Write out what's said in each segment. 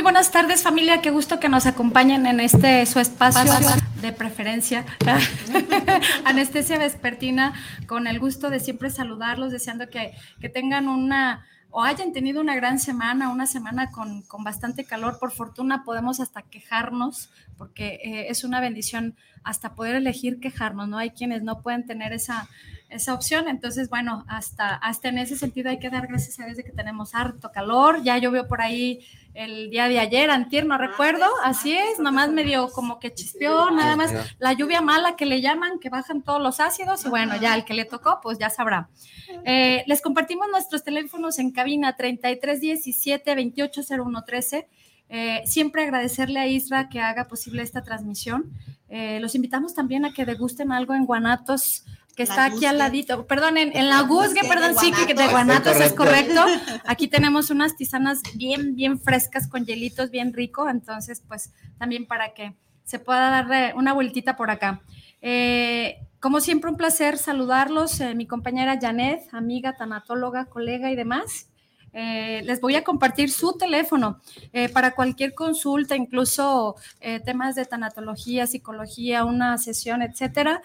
muy buenas tardes familia, qué gusto que nos acompañen en este su espacio de preferencia, anestesia vespertina, con el gusto de siempre saludarlos, deseando que, que tengan una o hayan tenido una gran semana, una semana con, con bastante calor. Por fortuna podemos hasta quejarnos, porque eh, es una bendición hasta poder elegir quejarnos, ¿no? Hay quienes no pueden tener esa, esa opción. Entonces, bueno, hasta, hasta en ese sentido hay que dar gracias a Dios de que tenemos harto calor. Ya llovió por ahí el día de ayer, antier, no recuerdo, así es, nomás medio como que chispeó, nada más la lluvia mala que le llaman, que bajan todos los ácidos, y bueno, ya el que le tocó, pues ya sabrá. Eh, les compartimos nuestros teléfonos en cabina 3317 280113. Eh, siempre agradecerle a Isra que haga posible esta transmisión. Eh, los invitamos también a que degusten algo en Guanatos que está aquí al ladito, perdón, en, la Guzgue, perdón, sí, que de Guanatos es correcto. Aquí tenemos unas tisanas bien, bien frescas con hielitos, bien rico, entonces, pues también para que se pueda darle una vueltita por acá. Eh, como siempre, un placer saludarlos, eh, mi compañera Janet, amiga, tanatóloga, colega y demás. Eh, les voy a compartir su teléfono eh, para cualquier consulta, incluso eh, temas de tanatología, psicología, una sesión, etcétera.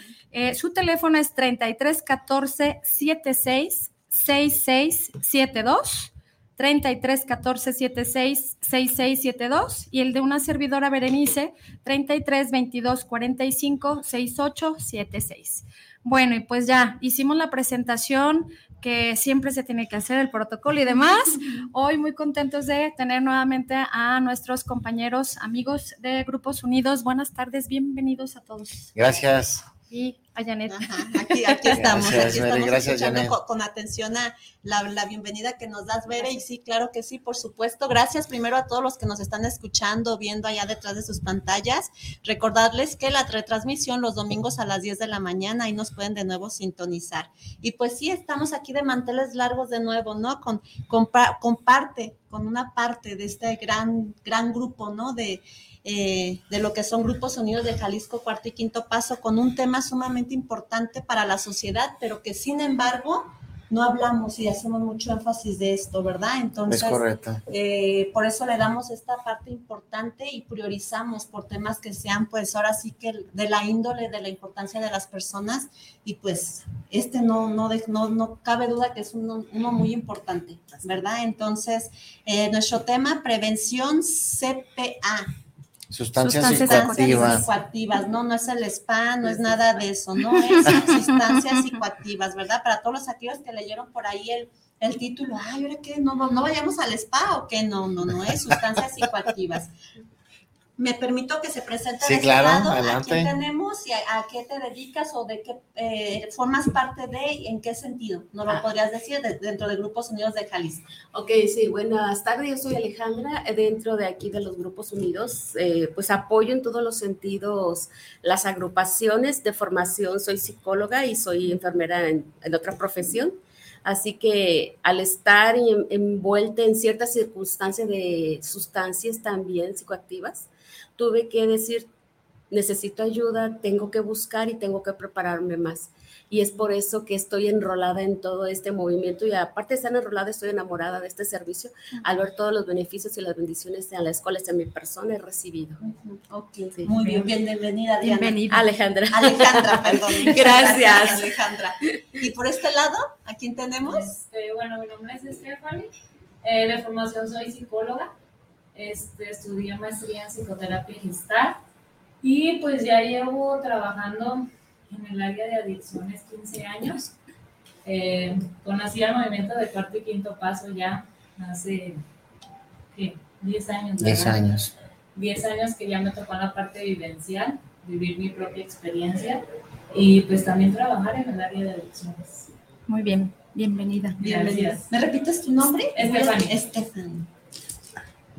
su teléfono es 33 14 76 6672. 33 14 76 6672 y el de una servidora Berenice 33 22 45 68 76. Bueno, y pues ya hicimos la presentación, que siempre se tiene que hacer el protocolo y demás. Hoy muy contentos de tener nuevamente a nuestros compañeros, amigos de Grupos Unidos. Buenas tardes, bienvenidos a todos. Gracias y a Janet. aquí, aquí, estamos, gracias, aquí estamos escuchando con, atención a la, bienvenida que nos das, Bere, y sí, claro que sí, por supuesto. Gracias primero a todos los que nos están escuchando, viendo allá detrás de sus pantallas. Recordarles que la retransmisión los domingos a las 10 de la mañana, ahí nos pueden de nuevo sintonizar. Y pues sí, estamos aquí de manteles largos de nuevo, ¿no? Con, con, con parte, con una parte de este gran, gran grupo, ¿no? De eh, de lo que son Grupos Unidos de Jalisco, cuarto y quinto paso, con un tema sumamente importante para la sociedad, pero que sin embargo no hablamos y hacemos mucho énfasis de esto, ¿verdad? Entonces, es correcto. Eh, por eso le damos esta parte importante y priorizamos por temas que sean, pues ahora sí que de la índole, de la importancia de las personas y pues este no, no, no, no cabe duda que es uno, uno muy importante, ¿verdad? Entonces, eh, nuestro tema, prevención CPA Sustancias, psicoactivas. No, no es el spa, no es nada de eso, no es sustancias psicoactivas, ¿verdad? Para todos los aquellos que leyeron por ahí el, el título, ay, ¿ahora qué? ¿No, ¿No vayamos al spa o qué? No, no, no es sustancias psicoactivas me permito que se presente sí, claro, adelante. a quién tenemos y a, qué te dedicas o de qué eh, formas parte de y en qué sentido. ¿No lo ah. podrías decir dentro de Grupos Unidos de Jalisco? Ok, sí, buenas tardes. Yo soy Alejandra. Dentro de aquí de los Grupos Unidos, eh, pues apoyo en todos los sentidos las agrupaciones de formación. Soy psicóloga y soy enfermera en, otra profesión. Así que al estar envuelta en ciertas circunstancias de sustancias también psicoactivas, tuve que decir, necesito ayuda, tengo que buscar y tengo que prepararme más. Y es por eso que estoy enrolada en todo este movimiento y aparte de estar enrolada, estoy enamorada de este servicio al ver todos los beneficios y las bendiciones en las cuales en mi persona he recibido. Muy bien, bienvenida, Diana. Bienvenida. Alejandra. Alejandra, perdón. Gracias. Alejandra. Y por este lado, ¿a quién tenemos? Este, bueno, mi nombre es Stephanie. Eh, de formación soy psicóloga este, estudié maestría en psicoterapia gestal y pues ya llevo trabajando en el área de adicciones 15 años. Eh, conocí el movimiento de cuarto y quinto paso ya hace ¿qué? 10 años. 10 años. 10 años que ya me tocó en la parte vivencial, vivir mi propia experiencia y pues también trabajar en el área de adicciones. Muy bien, bienvenida. Bienvenida. ¿Me repites tu nombre? Estefania. Estefania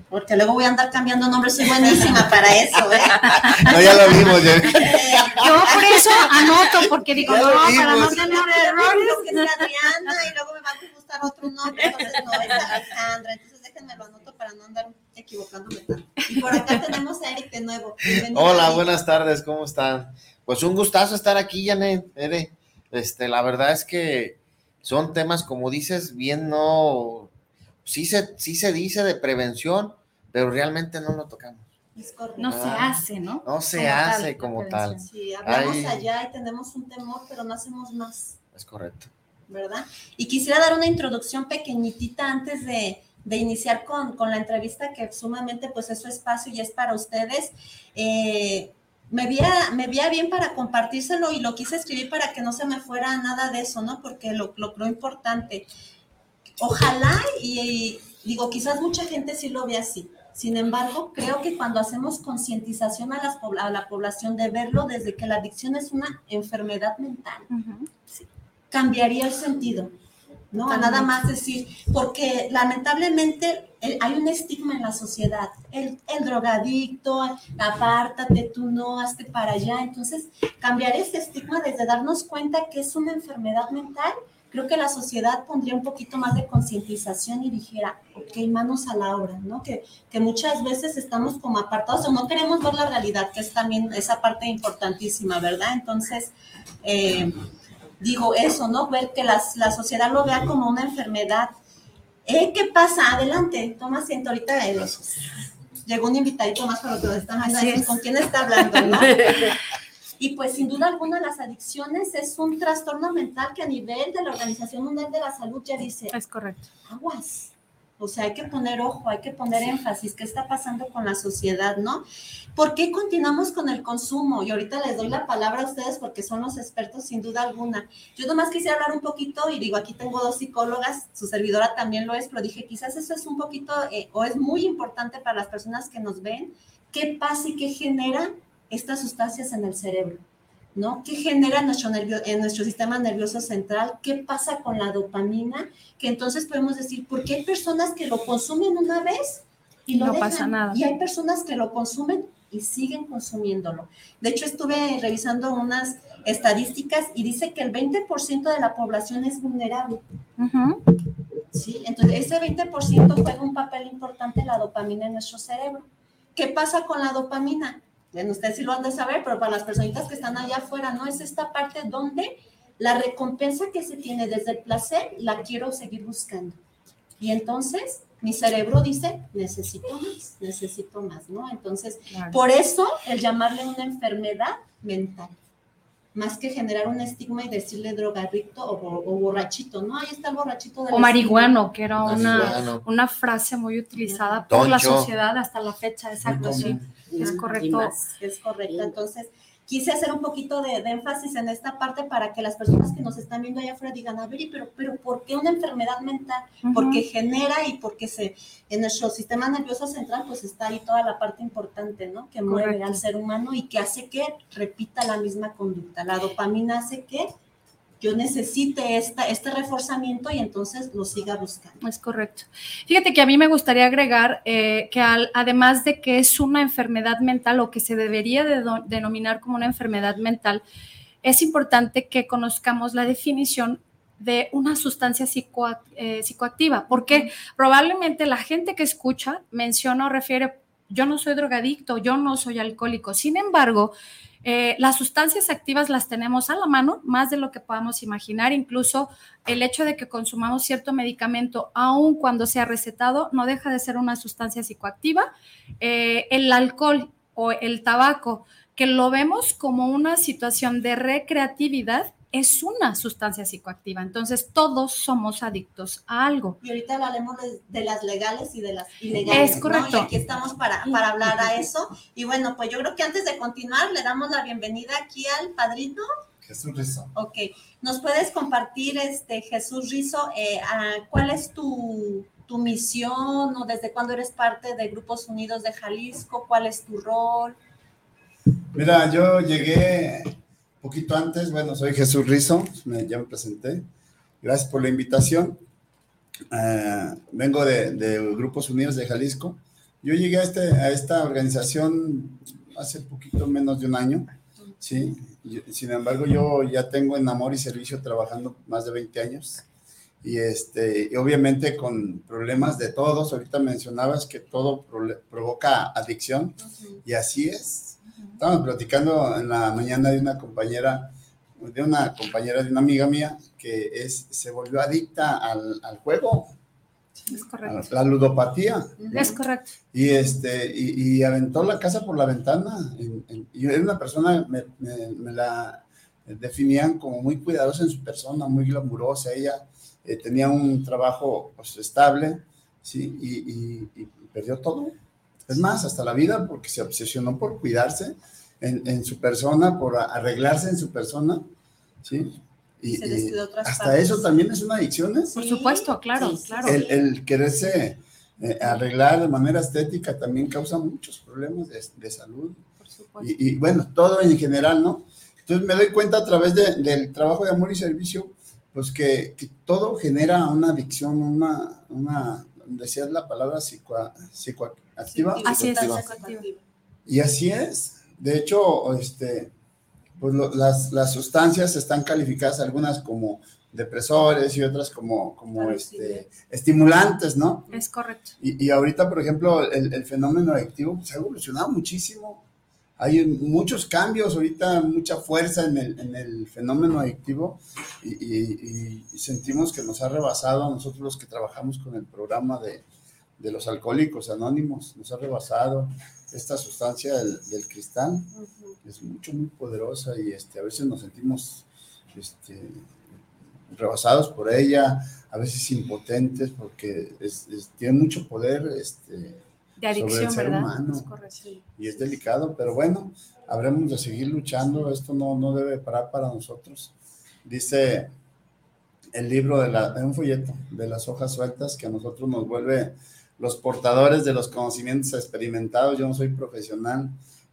porque luego voy a andar cambiando nombres, soy buenísima para eso, ¿eh? No, ya lo vimos, ya. Yo por eso anoto, porque digo, no, para no tener errores. que es Adriana y luego me va a gustar otro nombre, entonces no, es Alejandra, entonces déjenme lo anoto para no andar equivocándome tanto. Y por acá tenemos a Eric de nuevo. Hola, buenas tardes, ¿cómo están? Pues un gustazo estar aquí, Janet, Este, la verdad es que son temas, como dices, bien no sí se, sí se dice de prevención, pero realmente no lo tocamos. No se hace, ¿no? No se hace como tal. Sí, hablamos allá y tenemos un temor, pero no hacemos más. Es correcto. ¿Verdad? Y quisiera dar una introducción pequeñitita antes de, iniciar con, la entrevista, que sumamente pues es su espacio y es para ustedes. Eh, me veía, me bien para compartírselo y lo quise escribir para que no se me fuera nada de eso, ¿no? Porque lo, lo creo importante. Ojalá y, digo, quizás mucha gente sí lo ve así. Sin embargo, creo que cuando hacemos concientización a, la población de verlo desde que la adicción es una enfermedad mental, cambiaría el sentido, ¿no? A nada más decir, porque lamentablemente eh, hay un estigma en la sociedad, el, el, drogadicto, apártate, tú no, hazte para allá. Entonces, cambiar ese estigma desde darnos cuenta que es una enfermedad mental creo que la sociedad pondría un poquito más de concientización y dijera, ok, manos a la obra, ¿no? Que, que muchas veces estamos como apartados o no queremos ver la realidad, que es también esa parte importantísima, ¿verdad? Entonces, eh, digo eso, ¿no? Ver que la, la sociedad lo vea como una enfermedad. Eh, ¿Qué pasa? Adelante, toma asiento ahorita. llegó un invitadito más para los que están ¿con quién está hablando? ¿no? Y pues sin duda alguna las adicciones es un trastorno mental que a nivel de la Organización Mundial de la Salud ya dice. Es correcto. Aguas. O sea, hay que poner ojo, hay que poner énfasis, qué está pasando con la sociedad, ¿no? ¿Por qué continuamos con el consumo? Y ahorita les doy la palabra a ustedes porque son los expertos sin duda alguna. Yo nomás quisiera hablar un poquito y digo, aquí tengo dos psicólogas, su servidora también lo es, pero dije, quizás eso es un poquito eh, o es muy importante para las personas que nos ven, qué pasa y qué genera estas sustancias en el cerebro, ¿no? ¿Qué genera nuestro, nervio, en nuestro sistema nervioso central? ¿Qué pasa con la dopamina? Que entonces podemos decir, ¿por qué hay personas que lo consumen una vez y no pasa nada? Y hay personas que lo consumen y siguen consumiéndolo. De hecho, estuve revisando unas estadísticas y dice que el 20% de la población es vulnerable. ¿Sí? Entonces, ese 20% juega un papel importante en la dopamina en nuestro cerebro. ¿Qué pasa con la dopamina? Bueno, ustedes sí lo han de saber, pero para las personitas que están allá afuera, ¿no? Es esta parte donde la recompensa que se tiene desde el placer la quiero seguir buscando. Y entonces mi cerebro dice, necesito más, necesito más, ¿no? Entonces, por eso el llamarle una enfermedad mental, más que generar un estigma y decirle drogadicto o, borrachito, ¿no? Ahí está el borrachito. o marihuano, que era una, una, frase muy utilizada por la sociedad hasta la fecha, exacto, sí, es correcto. Es correcto, entonces quise hacer un poquito de, énfasis en esta parte para que las personas que nos están viendo allá afuera digan, a ver, pero, pero ¿por qué una enfermedad mental? Porque genera y porque se, en nuestro sistema nervioso central, pues está ahí toda la parte importante, ¿no? Que mueve al ser humano y que hace que repita la misma conducta. La dopamina hace que yo necesite esta, este reforzamiento y entonces lo siga buscando. Es correcto. Fíjate que a mí me gustaría agregar eh, que además de que es una enfermedad mental o que se debería denominar como una enfermedad mental, es importante que conozcamos la definición de una sustancia eh, psicoactiva, porque probablemente la gente que escucha menciona o refiere, yo no soy drogadicto, yo no soy alcohólico. Sin embargo, eh, las sustancias activas las tenemos a la mano, más de lo que podamos imaginar. Incluso el hecho de que consumamos cierto medicamento, aun cuando sea recetado, no deja de ser una sustancia psicoactiva. Eh, el alcohol o el tabaco, que lo vemos como una situación de recreatividad, es una sustancia psicoactiva. Entonces, todos somos adictos a algo. Y ahorita hablaremos de, las legales y de las ilegales. Es correcto. Y aquí estamos para, para hablar a eso. Y bueno, pues yo creo que antes de continuar, le damos la bienvenida aquí al padrino. Jesús Rizo. Ok. ¿Nos puedes compartir, este Jesús Rizo, eh, cuál es tu, tu misión o desde cuándo eres parte de Grupos Unidos de Jalisco? ¿Cuál es tu rol? Mira, yo llegué poquito antes, bueno, soy Jesús Rizo, ya me presenté. Gracias por la invitación. Eh, vengo de, Grupos Unidos de Jalisco. Yo llegué a, este, a esta organización hace poquito menos de un año, ¿sí? Sin embargo, yo ya tengo en Amor y Servicio trabajando más de 20 años y, este, y obviamente con problemas de todos. Ahorita mencionabas que todo provoca adicción y así es. Estábamos platicando en la mañana de una compañera, de una compañera de una amiga mía que es, se volvió adicta al, al juego. Es correcto. La ludopatía. Es correcto. Y, este, y, aventó la casa por la ventana. Y, era una persona, me, me, la definían como muy cuidadosa en su persona, muy glamurosa. Ella eh, tenía un trabajo pues, estable, ¿sí? y perdió todo es más, hasta la vida, porque se obsesionó por cuidarse en, su persona, por arreglarse en su persona, ¿sí? Y, hasta eso también es una adicción, ¿eh? Por supuesto, claro, claro. El, quererse eh, arreglar de manera estética también causa muchos problemas de, salud. Por supuesto. Y, bueno, todo en general, ¿no? Entonces me doy cuenta a través del trabajo de amor y servicio, pues que, que todo genera una adicción, una, una decías la palabra psico, psicoactiva. Así es, Y así es. De hecho, este, pues las, las, sustancias están calificadas algunas como depresores y otras como, como este, estimulantes, ¿no? Es correcto. Y, y ahorita, por ejemplo, el, el fenómeno adictivo se ha evolucionado muchísimo. Hay muchos cambios, ahorita mucha fuerza en el, en el fenómeno adictivo y, sentimos que nos ha rebasado a nosotros los que trabajamos con el programa de, de los alcohólicos anónimos, nos ha rebasado esta sustancia del, del cristal, es mucho, muy poderosa y este, a veces nos sentimos este, rebasados por ella, a veces impotentes porque tiene mucho poder este, de adicción, ¿verdad? Y es delicado, pero bueno, habremos de seguir luchando, esto no, no debe parar para nosotros. Dice el libro de, la, un folleto de las hojas sueltas que a nosotros nos vuelve los portadores de los conocimientos experimentados. Yo no soy profesional,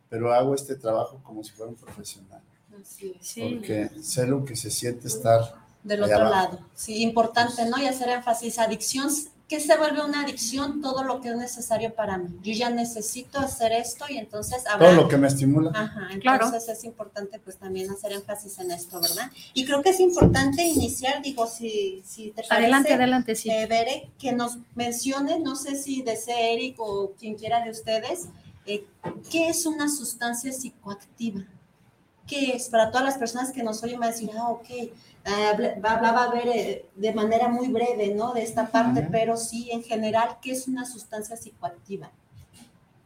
pero hago este trabajo como si fuera un profesional. Sí. Porque sé lo que se siente estar del otro lado. Sí, importante, ¿no? Y hacer énfasis, adicción que se vuelve una adicción todo lo que es necesario para mí. Yo ya necesito hacer esto y entonces... todo lo que me estimula. Ajá, entonces es importante pues también hacer énfasis en esto, ¿verdad? Y creo que es importante iniciar, digo, si, si te parece... Adelante, adelante, sí. Eh, que nos mencione, no sé si desee Eric o quien quiera de ustedes, eh, ¿qué es una sustancia psicoactiva? ¿Qué es? Para todas las personas que nos oyen, va a decir, ah, ok, hablaba a ver eh, de manera muy breve, ¿no? De esta parte, pero sí, en general, ¿qué es una sustancia psicoactiva?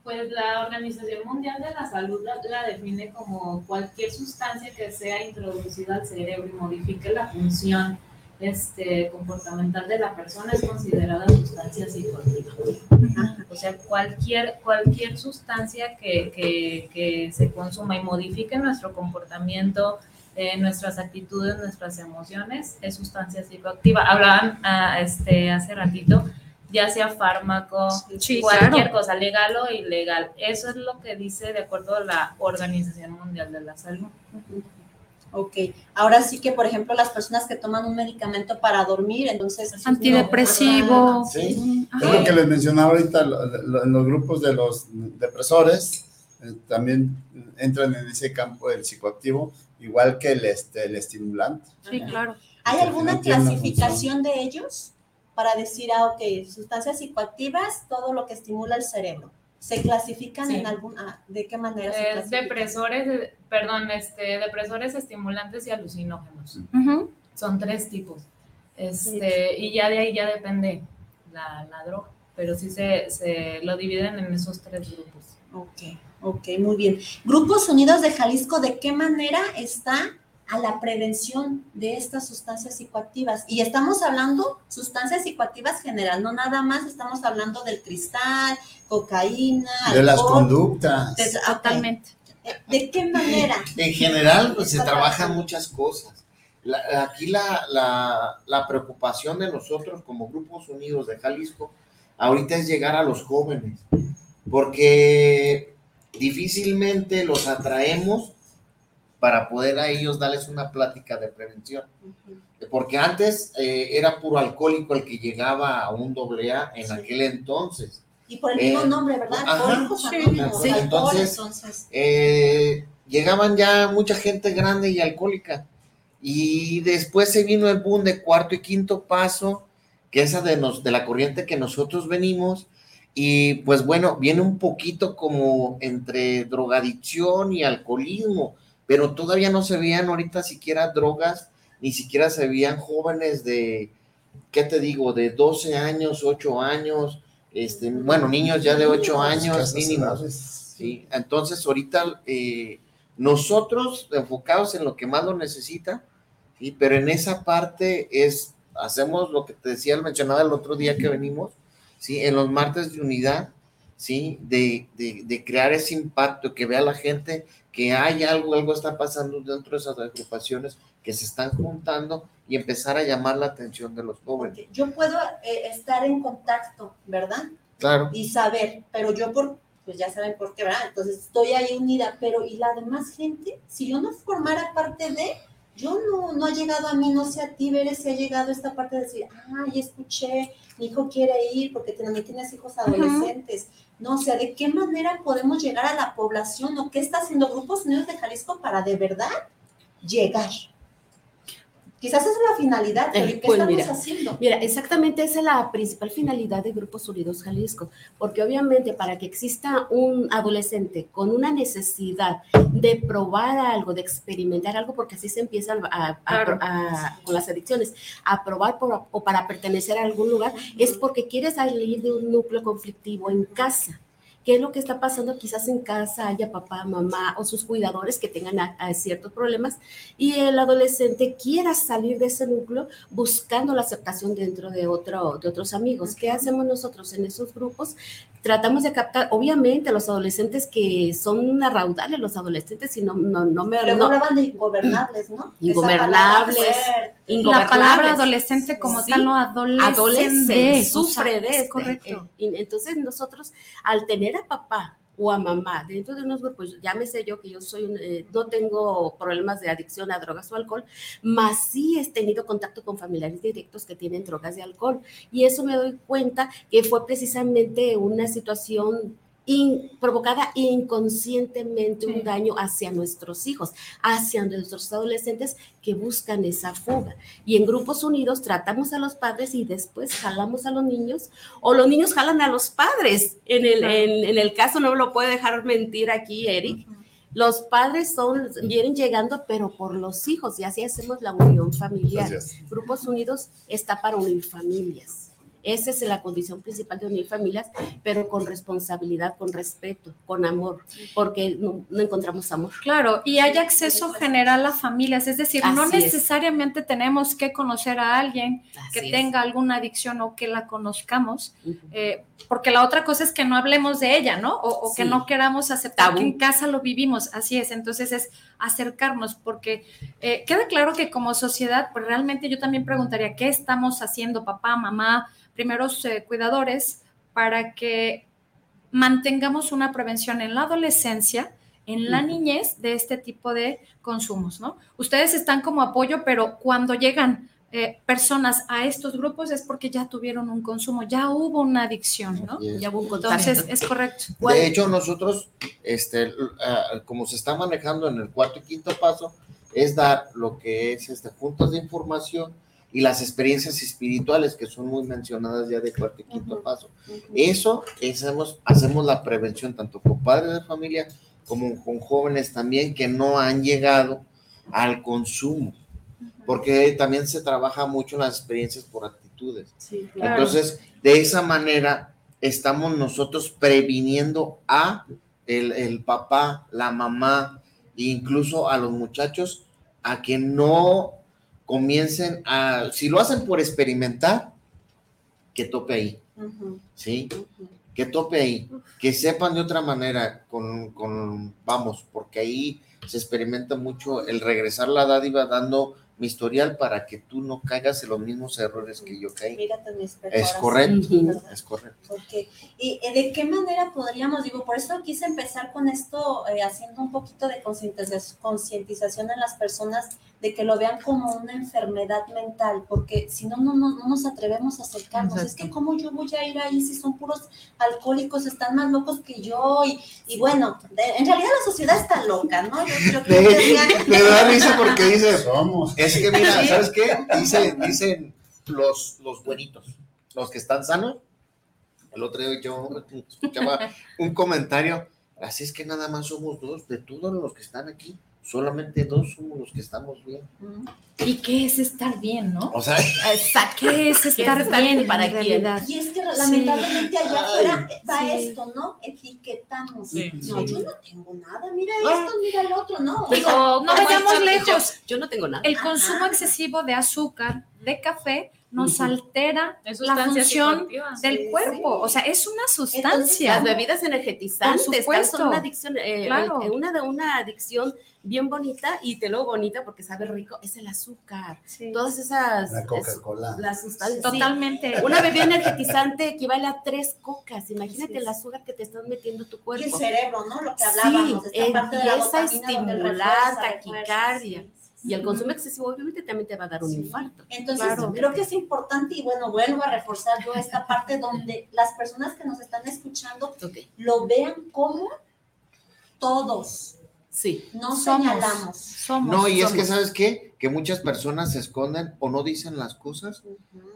Pues la Organización Mundial de la Salud la, define como cualquier sustancia que sea introducida al cerebro y modifique la función este, comportamental de la persona es considerada sustancia psicoactiva. O sea, cualquier, cualquier sustancia que, que, que se consuma y modifique nuestro comportamiento, eh, nuestras actitudes, nuestras emociones, es sustancia psicoactiva. Hablaban ah, este, hace ratito, ya sea fármaco, cualquier cosa, legal o ilegal. Eso es lo que dice de acuerdo a la Organización Mundial de la Salud. Ok, ahora sí que, por ejemplo, las personas que toman un medicamento para dormir, entonces... Antidepresivo. sí, es lo que les mencionaba ahorita en los grupos de los depresores, eh, también entran en ese campo del psicoactivo, igual que el, este, el estimulante. Sí, claro. ¿Hay alguna clasificación de ellos para decir, ah, ok, sustancias psicoactivas, todo lo que estimula el cerebro? ¿Se clasifican en alguna, de qué manera? Se depresores, perdón, este, depresores estimulantes y alucinógenos. Son tres tipos. Este, y ya de ahí ya depende la, la droga, pero sí se, se, lo dividen en esos tres grupos. Ok. Ok, muy bien. Grupos Unidos de Jalisco, ¿de qué manera está a la prevención de estas sustancias psicoactivas? Y estamos hablando sustancias psicoactivas general, no nada más estamos hablando del cristal, cocaína, de las conductas. Totalmente. ¿De qué manera? En general, pues se trabajan muchas cosas. aquí la, la, la preocupación de nosotros como Grupos Unidos de Jalisco ahorita es llegar a los jóvenes, porque difícilmente los atraemos para poder a ellos darles una plática de prevención. Porque antes eh, era puro alcohólico el que llegaba a un doble A en aquel entonces. Y por el mismo eh, nombre, ¿verdad? sí, entonces, eh, llegaban ya mucha gente grande y alcohólica. Y después se vino el boom de cuarto y quinto paso, que esa de, nos, de la corriente que nosotros venimos, y pues bueno, viene un poquito como entre drogadicción y alcoholismo, pero todavía no se veían ahorita siquiera drogas, ni siquiera se veían jóvenes de, ¿qué te digo?, de 12 años, 8 años, este, bueno, niños ya de 8 años mínimos. ¿sí? Entonces, ahorita eh, nosotros enfocados en lo que más lo necesita, ¿sí? pero en esa parte es, hacemos lo que te decía, mencionaba el otro día que venimos, ¿sí? En los martes de unidad, ¿sí? De, de, crear ese impacto, que vea la gente que hay algo, algo está pasando dentro de esas agrupaciones que se están juntando y empezar a llamar la atención de los jóvenes. Yo puedo eh, estar en contacto, ¿verdad? Claro. Y saber, pero yo por, pues ya saben por qué, ¿verdad? Entonces estoy ahí unida, pero ¿y la demás gente? Si yo no formara parte de, yo no, no ha llegado a mí, no sé a ti, ver si ha llegado esta parte de decir, ay, escuché, mi hijo quiere ir porque también tienes hijos adolescentes. No, o sea, ¿de qué manera podemos llegar a la población o qué está haciendo Grupos Unidos de Jalisco para de verdad llegar? Quizás esa es la finalidad, pero ¿qué pues estamos haciendo? Mira, exactamente esa es la principal finalidad de Grupos Unidos Jalisco, porque obviamente para que exista un adolescente con una necesidad de probar algo, de experimentar algo, porque así se empieza con las adicciones, a probar o para pertenecer a algún lugar, es porque quiere salir de un núcleo conflictivo en casa qué es lo que está pasando quizás en casa, haya papá, mamá o sus cuidadores que tengan ciertos problemas y el adolescente quiera salir de ese núcleo buscando la aceptación dentro de, otro, de otros amigos. ¿Qué hacemos nosotros en esos grupos? Tratamos de captar, obviamente, los adolescentes que son raudales, los adolescentes, y no, no, no me... Pero no, hablaban de ingobernables, ¿no? Ingobernables. La palabra adolescente como tal, no adolescente. Adolescente, sufre de correcto. entonces nosotros, al tener papá o a mamá dentro de unos grupos, llámese yo que yo soy, eh, no tengo problemas de adicción a drogas o alcohol, más sí he tenido contacto con familiares directos que tienen drogas y alcohol. Y eso me doy cuenta que fue precisamente una situación provocada inconscientemente un daño hacia nuestros hijos, hacia nuestros adolescentes que buscan esa fuga. Y en grupos unidos tratamos a los padres y después jalamos a los niños o los niños jalan a los padres. En el, en, el caso, no lo puede dejar mentir aquí Eric, Los padres son, vienen llegando, pero por los hijos, y así hacemos la unión familiar. Grupos Unidos está para unir familias. Esa es la condición principal de unir familias, pero con responsabilidad, con respeto, con amor, porque no, encontramos amor. Claro, y hay acceso general a familias, es decir, no necesariamente tenemos que conocer a alguien que tenga alguna adicción o que la conozcamos, eh, porque la otra cosa es que no hablemos de ella, ¿no? O, que no queramos aceptar que en casa lo vivimos, así es, entonces es acercarnos, porque eh, queda claro que como sociedad, pues realmente yo también preguntaría, ¿qué estamos haciendo, papá, mamá? Primeros eh, cuidadores para que mantengamos una prevención en la adolescencia, en la niñez de este tipo de consumos, ¿no? Ustedes están como apoyo, pero cuando llegan eh, personas a estos grupos es porque ya tuvieron un consumo, ya hubo una adicción, ¿no? Ya hubo un. Entonces, es correcto. De hecho, nosotros, este, como se está manejando en el cuarto y quinto paso, es dar lo que es este, puntos de información, y las experiencias espirituales que son muy mencionadas ya de cuarto y quinto paso. Eso hacemos, hacemos la prevención tanto con padres de familia como con jóvenes también que no han llegado al consumo, porque también se trabaja mucho en las experiencias por actitudes. Entonces, de esa manera estamos nosotros previniendo a el, el papá, la mamá, e incluso a los muchachos a que no comiencen a, si lo hacen por experimentar, que tope ahí, ¿sí? Que tope ahí, que sepan de otra manera, con, con, vamos, porque ahí se experimenta mucho el regresar la dádiva dando mi historial para que tú no caigas en los mismos errores que yo caí. es correcto, es correcto. ¿Y eh, de qué manera podríamos, digo, por eso quise empezar con esto, eh, haciendo un poquito de concientización en las personas de que lo vean como una enfermedad mental, porque si no, no, no, nos atrevemos a acercarnos. Es que cómo yo voy a ir ahí si son puros alcohólicos, están más locos que yo, y, y bueno, en realidad la sociedad está loca, ¿no? Yo creo que... Me da risa porque dice, somos es que mira, ¿sabes qué? dicen los, los buenitos, los que están sanos. El otro día yo escuchaba un comentario, así es que nada más somos dos de todos los que están aquí solamente dos somos los que estamos bien. ¿Y qué es estar bien, no? O sea, ¿qué es estar bien para realidad? Y es que lamentablemente allá afuera va esto, ¿no? Etiquetamos. no, yo no tengo nada, mira ah. esto, mira el otro, no. Digo, no vayamos lejos. Yo, no tengo nada. El consumo excesivo de azúcar, de café, nos altera la función del cuerpo. O sea, es una sustancia. las bebidas energetizantes son una adicción, eh, eh, una, una adicción bien bonita y te lo bonita porque sabe rico, es el azúcar. Todas esas. La Coca-Cola. Las sustancias. Totalmente. Una bebida energizante equivale a tres cocas. Imagínate el azúcar que te estás metiendo tu cuerpo. Y el cerebro, ¿no? Lo que hablábamos. Sí, empieza a estimular taquicardia. Y el consumo excesivo obviamente también te va a dar un infarto. Entonces, creo que es importante y bueno, vuelvo a reforzar yo esta parte donde las personas que nos están escuchando lo vean como todos, Sí. No señalamos. Somos, no, y es que, ¿sabes qué? Que muchas personas se esconden o no dicen las cosas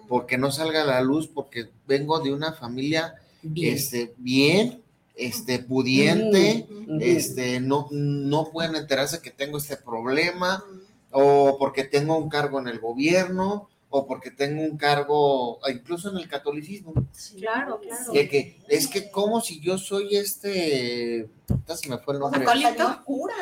porque no salga a la luz, porque vengo de una familia bien, este, bien este, pudiente, este, no, no pueden enterarse que tengo este problema, o porque tengo un cargo en el gobierno, o porque tengo un cargo, incluso en el catolicismo. claro, claro. que, es que como si yo soy este, se me fue el nombre. cura.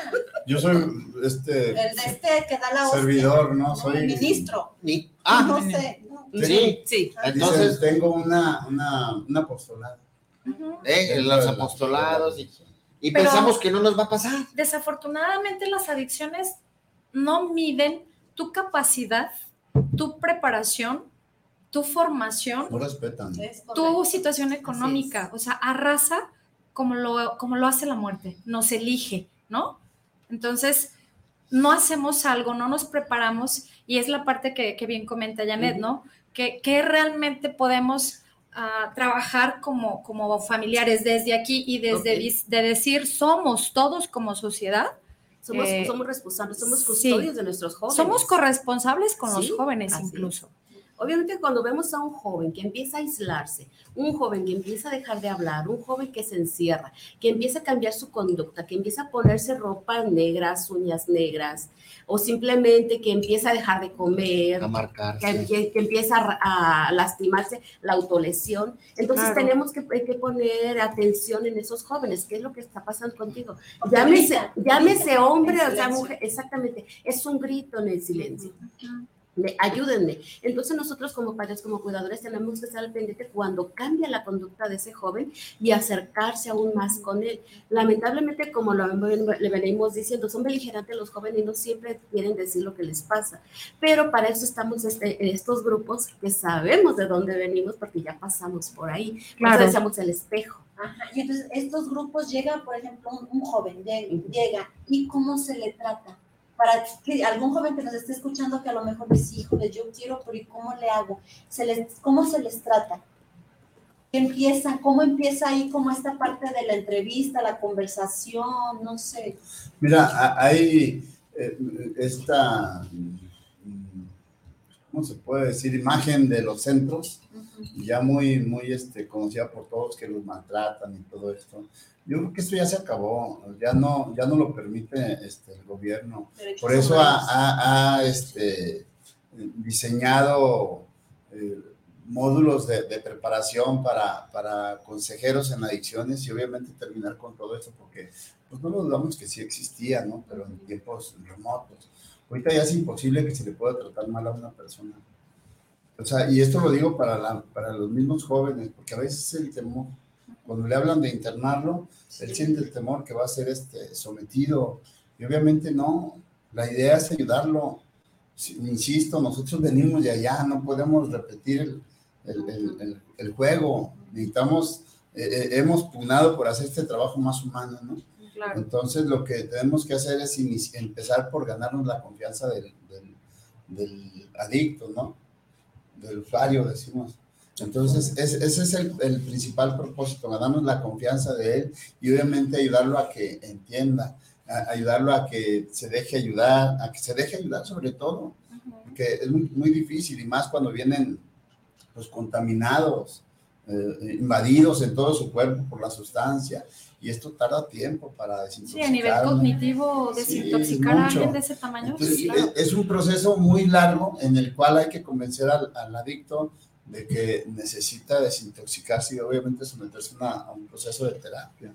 Yo soy este. El de este que da la Servidor, ¿no? Soy. Ministro. Ni, ah, no sé. Sí, sí. Entonces tengo una, una, una apostolada. eh, los apostolados y, y pensamos que no nos va a pasar. Desafortunadamente las adicciones no miden tu capacidad tu preparación, tu formación, tu situación económica, o sea, arrasa como lo, como lo hace la muerte, nos elige, ¿no? Entonces, no hacemos algo, no nos preparamos, y es la parte que, bien comenta Janet, ¿no? Que, realmente podemos ah, trabajar como, como familiares desde aquí y desde de decir, somos todos como sociedad, somos, somos responsables, somos custodios de nuestros jóvenes. Somos corresponsables con los jóvenes incluso. Obviamente cuando vemos a un joven que empieza a aislarse, un joven que empieza a dejar de hablar, un joven que se encierra, que empieza a cambiar su conducta, que empieza a ponerse ropa negras, uñas negras, o simplemente que empieza a dejar de comer, que, empieza a, lastimarse, la autolesión. Entonces tenemos que, que, poner atención en esos jóvenes, qué es lo que está pasando contigo. Llámese, llámese hombre o sea mujer, exactamente, es un grito en el silencio ayúdenme. Entonces nosotros como padres, como cuidadores, tenemos que estar al pendiente cuando cambia la conducta de ese joven y acercarse aún más con él. Lamentablemente, como lo, le venimos diciendo, son beligerantes los jóvenes y no siempre quieren decir lo que les pasa. Pero para eso estamos este, en estos grupos que sabemos de dónde venimos porque ya pasamos por ahí. Claro. Entonces el espejo. Y entonces estos grupos llegan, por ejemplo, un, joven llega y cómo se le trata para que algún joven que nos esté escuchando que a lo mejor dice, híjole, yo quiero, pero ¿y cómo le hago? Se les, ¿Cómo se les trata? empieza? ¿Cómo empieza ahí como esta parte de la entrevista, la conversación? No sé. Mira, hay eh, esta, ¿cómo se puede decir? Imagen de los centros, ya muy, muy este, conocida por todos que los maltratan y todo esto. Yo creo que esto ya se acabó, ya no, ya no lo permite este, el gobierno. Por eso ha, este, diseñado eh, módulos de, preparación para, para, consejeros en adicciones y obviamente terminar con todo esto, porque pues no lo dudamos que sí existía, ¿no? Pero en tiempos remotos. Ahorita ya es imposible que se le pueda tratar mal a una persona. O sea, y esto lo digo para, la, para los mismos jóvenes, porque a veces el temor cuando le hablan de internarlo, él siente el temor que va a ser este, sometido. Y obviamente no, la idea es ayudarlo. Insisto, nosotros venimos de allá, no podemos repetir el, juego. Necesitamos, eh, eh, hemos pugnado por hacer este trabajo más humano, ¿no? Entonces lo que tenemos que hacer es empezar por ganarnos la confianza del, del adicto, ¿no? Del usuario, decimos. Entonces, ese es el, principal propósito, ganarnos la confianza de él y obviamente ayudarlo a que entienda, ayudarlo a que se deje ayudar, a que se deje ayudar sobre todo, porque es muy, difícil y más cuando vienen los contaminados, eh, invadidos en todo su cuerpo por la sustancia. Y esto tarda tiempo para desintoxicar. Sí, a nivel cognitivo, desintoxicar a alguien de ese tamaño. es, un proceso muy largo en el cual hay que convencer al, al adicto de que necesita desintoxicarse y obviamente someterse a un proceso de terapia.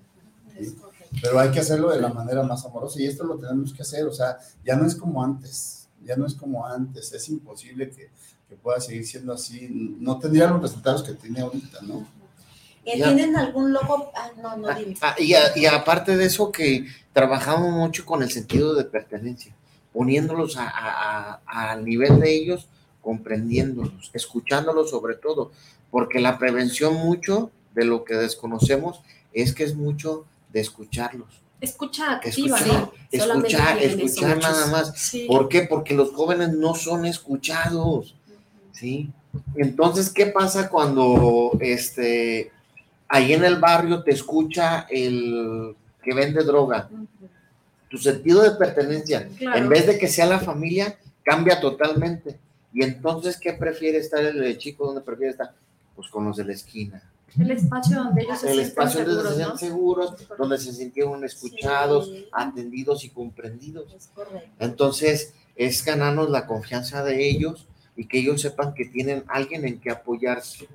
Pero hay que hacerlo de la manera más amorosa y esto lo tenemos que hacer, o sea, ya no es como antes, ya no es como antes, es imposible que, que pueda seguir siendo así, no tendría los resultados que tiene ahorita, ¿no? ¿Tienen algún logo? Ah, no, no, dime. Ah, y, y, aparte de eso, que trabajamos mucho con el sentido de pertenencia, poniéndolos al nivel de ellos comprendiéndolos, escuchándolos sobre todo, porque la prevención mucho de lo que desconocemos es que es mucho de escucharlos. Escucha activa, escuchar, escuchar nada más. ¿Por qué? Porque los jóvenes no son escuchados. ¿Sí? Entonces, ¿qué pasa cuando este ahí en el barrio te escucha el que vende droga? Tu sentido de pertenencia, en vez de que sea la familia, cambia totalmente. Y entonces, ¿qué prefiere estar el chico? ¿Dónde prefiere estar? Pues con los de la esquina. El espacio donde ellos se el espacio donde se sienten seguros, donde se sintieron escuchados, atendidos y comprendidos. Entonces, es ganarnos la confianza de ellos y que ellos sepan que tienen alguien en que apoyarse.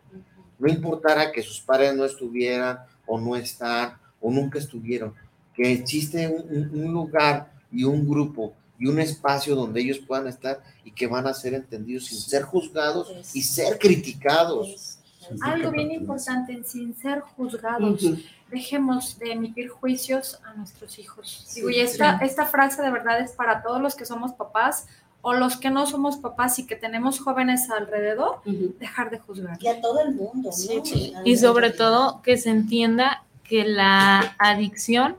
No importara que sus padres no estuvieran o no están o nunca estuvieron, que existe un lugar y un grupo y un espacio donde ellos puedan estar y que van a ser entendidos sin ser juzgados y ser criticados. Algo bien importante, sin ser juzgados. Dejemos de emitir juicios a nuestros hijos. y esta, esta frase de verdad es para todos los que somos papás o los que no somos papás y que tenemos jóvenes alrededor, dejar de juzgar. Y a todo el mundo. Y sobre todo que se entienda que la adicción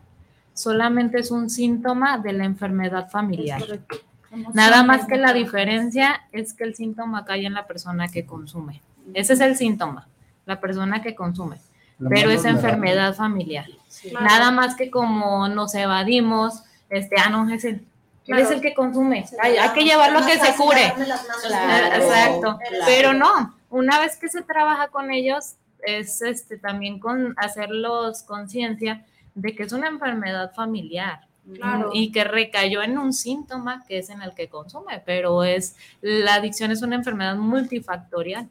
solamente es un síntoma de la enfermedad familiar. Nada más que la diferencia es que el síntoma cae en la persona que consume. Ese es el síntoma, la persona que consume. Pero es enfermedad familiar. Nada más que como nos evadimos, este, ah, no, es el, Él es el que consume. Hay, que llevarlo a que se cure. Exacto. Pero no, una vez que se trabaja con ellos, es este también con hacerlos conciencia de que es una enfermedad familiar. Y que recayó en un síntoma que es en el que consume, pero es la adicción es una enfermedad multifactorial.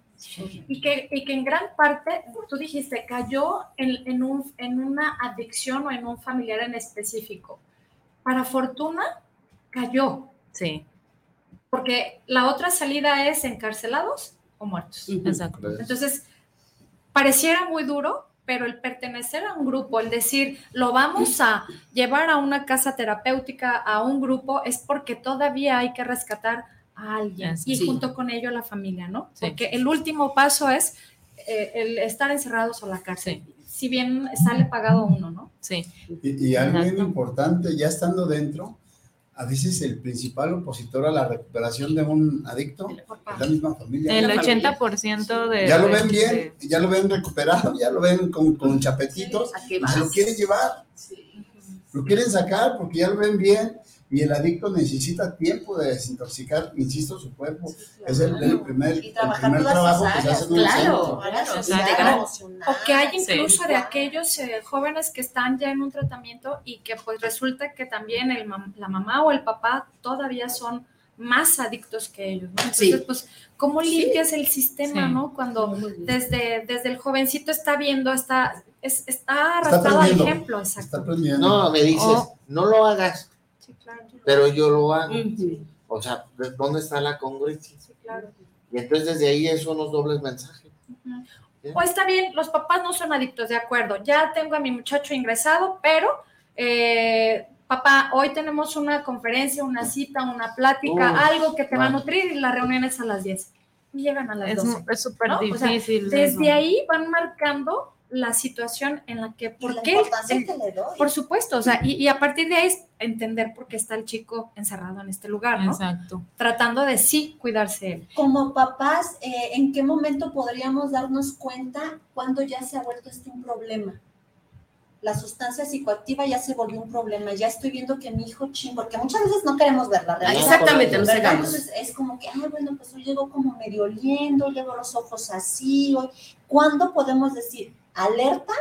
Y que, y que en gran parte, tú dijiste, cayó en, en, un, en una adicción o en un familiar en específico. Para fortuna, cayó. Sí. Porque la otra salida es encarcelados o muertos. Exacto. Entonces, pareciera muy duro, pero el pertenecer a un grupo, el decir, lo vamos a llevar a una casa terapéutica, a un grupo, es porque todavía hay que rescatar a alguien y junto con ello a la familia, ¿no? Porque el último paso es eh, el estar encerrados a la cárcel. Si bien sale pagado uno, ¿no? Sí. Y, algo muy importante, ya estando dentro, a veces el principal opositor a la recuperación de un adicto es la misma familia. El 80% de... Ya lo ven bien, ya lo ven recuperado, ya lo ven con, con chapetitos, se lo quieren llevar. Lo quieren sacar porque ya lo ven bien y el adicto necesita tiempo de desintoxicar, insisto, su cuerpo. Es el, primer, el primer trabajo que se hace en un claro, claro, O que hay incluso de aquellos eh, jóvenes que están ya en un tratamiento y que pues resulta que también el, la mamá o el papá todavía son más adictos que ellos, ¿no? Entonces, pues, ¿cómo limpias el sistema, no? Cuando desde, desde el jovencito está viendo hasta, está arrastrado al ejemplo, exacto. no, me dices, oh. no lo hagas, pero yo lo hago. O sea, ¿dónde está la congruencia? Y entonces desde ahí son los dobles mensajes. Pues está bien, los papás no son adictos, de acuerdo. Ya tengo a mi muchacho ingresado, pero eh, papá, hoy tenemos una conferencia, una cita, una plática, algo que te va a nutrir y la reunión es a las 10. Y llegan a las 12. Es súper difícil. desde ahí van marcando la situación en la que, ¿por qué? Por supuesto, o sea, y, a partir de ahí entender por qué está el chico encerrado en este lugar, ¿no? Exacto. Tratando de sí cuidarse él. Como papás, eh, ¿en qué momento podríamos darnos cuenta cuando ya se ha vuelto este un problema? La sustancia psicoactiva ya se volvió un problema, ya estoy viendo que mi hijo ching, porque muchas veces no queremos verla. Exactamente, no Entonces es como que, ay, bueno, pues hoy llego como medio oliendo, llevo los ojos así, hoy. ¿Cuándo podemos decir, alerta,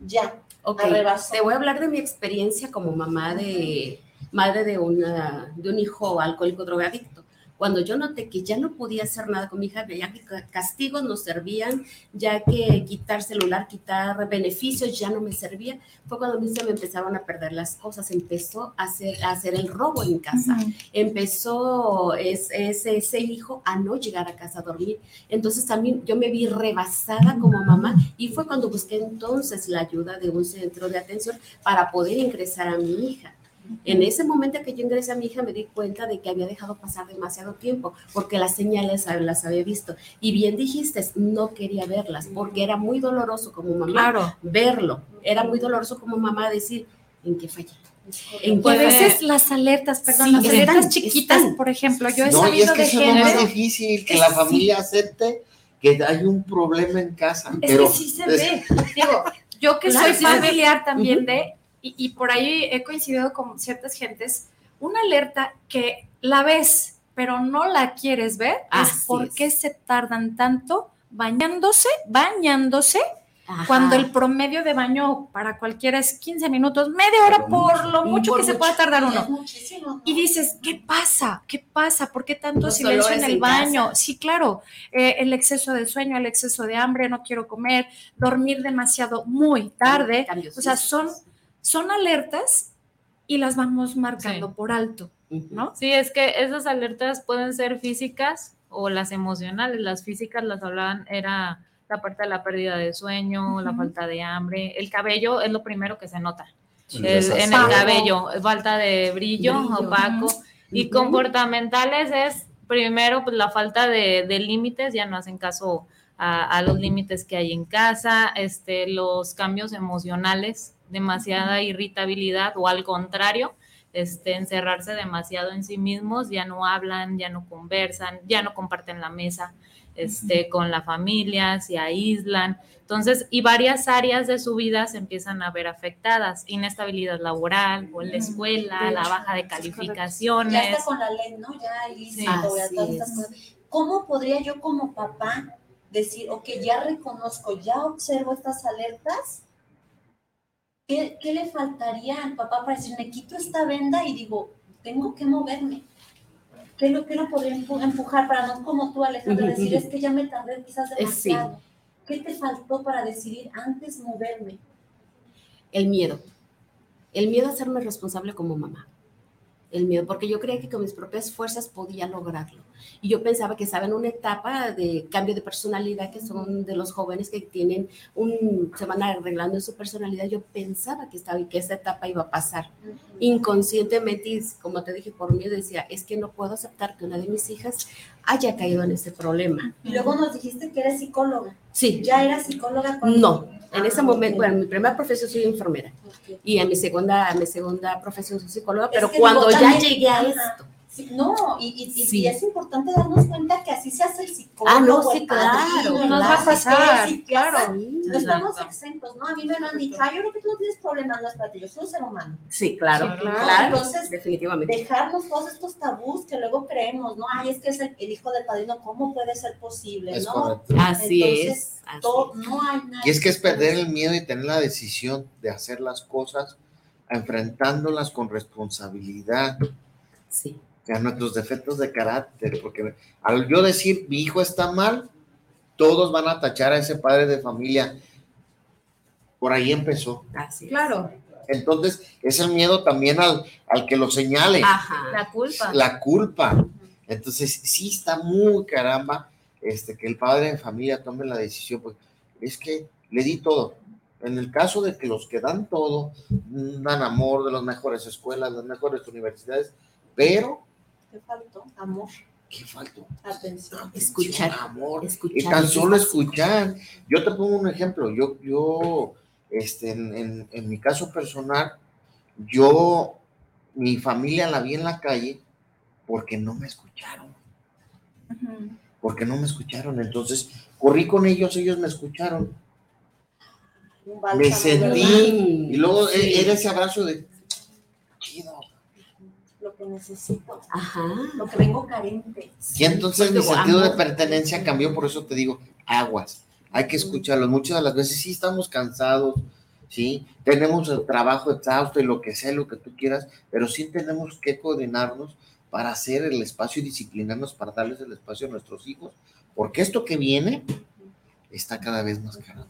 ya. Ok, te voy a hablar de mi experiencia como mamá de madre de, una, de un hijo alcohólico drogadicto. Cuando yo noté que ya no podía hacer nada con mi hija, ya que castigos no servían, ya que quitar celular, quitar beneficios ya no me servía, fue cuando a mí se me empezaron a perder las cosas. Empezó a hacer, a hacer el robo en casa. Empezó ese, ese hijo a no llegar a casa a dormir. Entonces también yo me vi rebasada como mamá y fue cuando busqué entonces la ayuda de un centro de atención para poder ingresar a mi hija. En ese momento que yo ingresé a mi hija me di cuenta de que había dejado pasar demasiado tiempo porque las señales las había visto. Y bien dijiste, no quería verlas porque era muy doloroso como mamá verlo. Era muy doloroso como mamá decir, ¿en qué fallé? En a veces las alertas, perdón, las alertas chiquitas, por ejemplo, yo he no, sabido y es que eso es lo más difícil, que la familia acepte que hay un problema en casa. Es que sí se ve. Digo, yo que soy familiar también de, y, por ahí he coincidido con ciertas gentes, una alerta que la ves, pero no la quieres ver, es por qué se tardan tanto bañándose, bañándose, cuando el promedio de baño para cualquiera es 15 minutos, media hora por lo mucho que se pueda tardar uno. Y dices, ¿qué pasa? ¿Qué pasa? ¿Por qué tanto silencio en el baño? Sí, claro, eh, el exceso de sueño, el exceso de hambre, no quiero comer, dormir demasiado muy tarde. O sea, son son alertas y las vamos marcando por alto, ¿no? Sí, es que esas alertas pueden ser físicas o las emocionales. Las físicas las hablaban, era la parte de la pérdida de sueño, la falta de hambre. El cabello es lo primero que se nota. en el cabello, falta de brillo, opaco. Y comportamentales es primero pues, la falta de, límites, ya no hacen caso a, a, los límites que hay en casa, este, los cambios emocionales, demasiada irritabilidad o al contrario, este, encerrarse demasiado en sí mismos, ya no hablan, ya no conversan, ya no comparten la mesa. este, con la familia, se aíslan. Entonces, y varias áreas de su vida se empiezan a ver afectadas, inestabilidad laboral, o en la escuela, la baja de calificaciones. Ya está con la ley, ¿no? Ya ¿Cómo podría yo como papá decir, ok, ya reconozco, ya observo estas alertas? ¿Qué, qué le faltaría al papá para decir, me quito esta venda y digo, tengo que moverme? ¿Qué lo, qué lo podría empujar para no como tú, Alejandra, decir, es que ya me tardé quizás demasiado? ¿Qué te faltó para decidir antes moverme? El miedo. El miedo a hacerme responsable como mamá el miedo, porque yo creía que con mis propias fuerzas podía lograrlo. Y yo pensaba que estaba en una etapa de cambio de personalidad, que son de los jóvenes que tienen un, se van arreglando en su personalidad. Yo pensaba que estaba y que esa etapa iba a pasar. Inconscientemente, como te dije, por miedo decía, es que no puedo aceptar que una de mis hijas haya caído en ese problema. Y luego nos dijiste que eres psicóloga. Sí. ¿Ya era psicóloga? No, en ese ah, momento, bueno, mi primera profesión soy enfermera y en mi segunda, mi segunda profesión soy psicóloga, pero cuando ya llegué a esto, no, y, y, es importante darnos cuenta que así se hace el psicólogo. Ah, no, sí, claro. No nos va a pasar, claro. No estamos exentos, ¿no? A mí me lo han dicho, yo creo que tú no tienes problemas, no es para ti, yo soy un ser humano. Sí, claro, claro. Entonces, definitivamente. dejarnos todos estos tabús que luego creemos, ¿no? Ay, es que es el, hijo del padrino, ¿cómo puede ser posible, no? Así es. no hay nada. Y es que es perder el miedo y tener la decisión de hacer las cosas enfrentándolas con responsabilidad. Sí a nuestros defectos de carácter, porque al yo decir mi hijo está mal, todos van a tachar a ese padre de familia. Por ahí empezó. Así Claro. Entonces, es el miedo también al, al que lo señale. La culpa. La culpa. Entonces, sí está muy caramba este, que el padre de familia tome la decisión, pues es que le di todo. En el caso de que los que dan todo, dan amor de las mejores escuelas, las mejores universidades, pero ¿Qué faltó? Amor. ¿Qué faltó? Atención. Escuchar. Amor. Escuchar. Y tan solo escuchar. Yo te pongo un ejemplo. Yo, yo, este, en, en, mi caso personal, yo, mi familia la vi en la calle porque no me escucharon. Porque no me escucharon. Entonces, corrí con ellos, ellos me escucharon. Me sentí. Y luego era ese abrazo de necesito, Ajá. lo que vengo carente. Y entonces mi sentido de pertenencia cambió, por eso te digo, aguas, hay que escucharlo. Muchas de las veces sí estamos cansados, sí, tenemos el trabajo exhausto y lo que sea, lo que tú quieras, pero sí tenemos que coordinarnos para hacer el espacio y disciplinarnos para darles el espacio a nuestros hijos, porque esto que viene está cada vez más caro.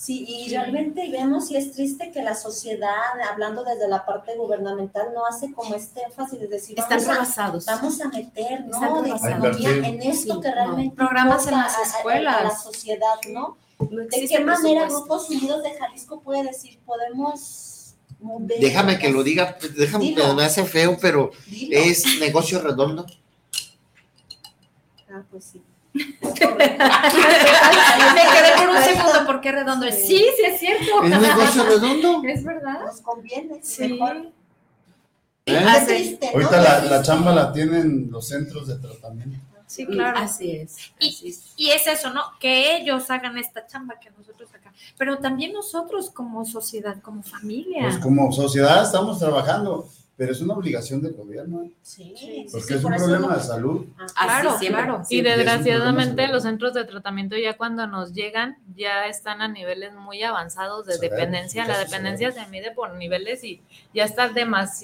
Sí, y realmente vemos y es triste que la sociedad, hablando desde la parte gubernamental, no hace como este énfasis de decir, están. Vamos a meter, ¿no? De en esto que realmente programas en las escuelas, a, la sociedad, ¿no? ¿De qué manera Grupos Unidos de Jalisco puede decir, podemos Déjame que lo diga, déjame que me hace feo, pero es negocio redondo. Ah, pues sí. Me quedé por un segundo porque redondo. Sí, sí, es cierto. Es negocio redondo. Es verdad. Nos conviene. Sí. ¿Eh? Ahorita la, la, chamba la tienen los centros de tratamiento. Sí, claro. Así es. Y, y, es eso, ¿no? Que ellos hagan esta chamba que nosotros acá. Pero también nosotros como sociedad, como familia. Pues como sociedad estamos trabajando pero es una obligación del gobierno. Sí, porque es un problema de salud. Ah, claro, claro. Y desgraciadamente los centros de tratamiento ya cuando nos llegan ya están a niveles muy avanzados de dependencia. La dependencia se mide por niveles y ya está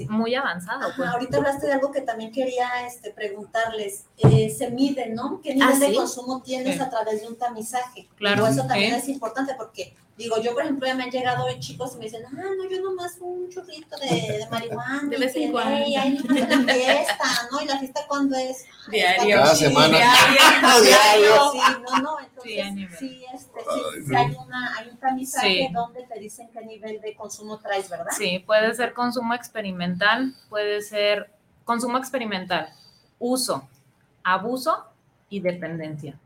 muy avanzado. Pues. Ahorita hablaste de algo que también quería este, preguntarles. Eh, se mide, ¿no? ¿Qué nivel ah, de consumo tienes a través de un tamizaje? Claro. eso también es importante porque Digo, yo, por ejemplo, ya me han llegado chicos y me dicen, ah, no, yo nomás un churrito de, de marihuana. De vez en cuando. Y hay una fiesta, ¿no? ¿Y la fiesta cuándo es? Diario. Cada semana. Diario. Sí, no, no. Entonces, sí, este, sí, hay, una, hay un tamizaje donde te dicen qué nivel de consumo traes, ¿verdad? Sí, puede ser consumo experimental, puede ser consumo experimental, uso, abuso y dependencia.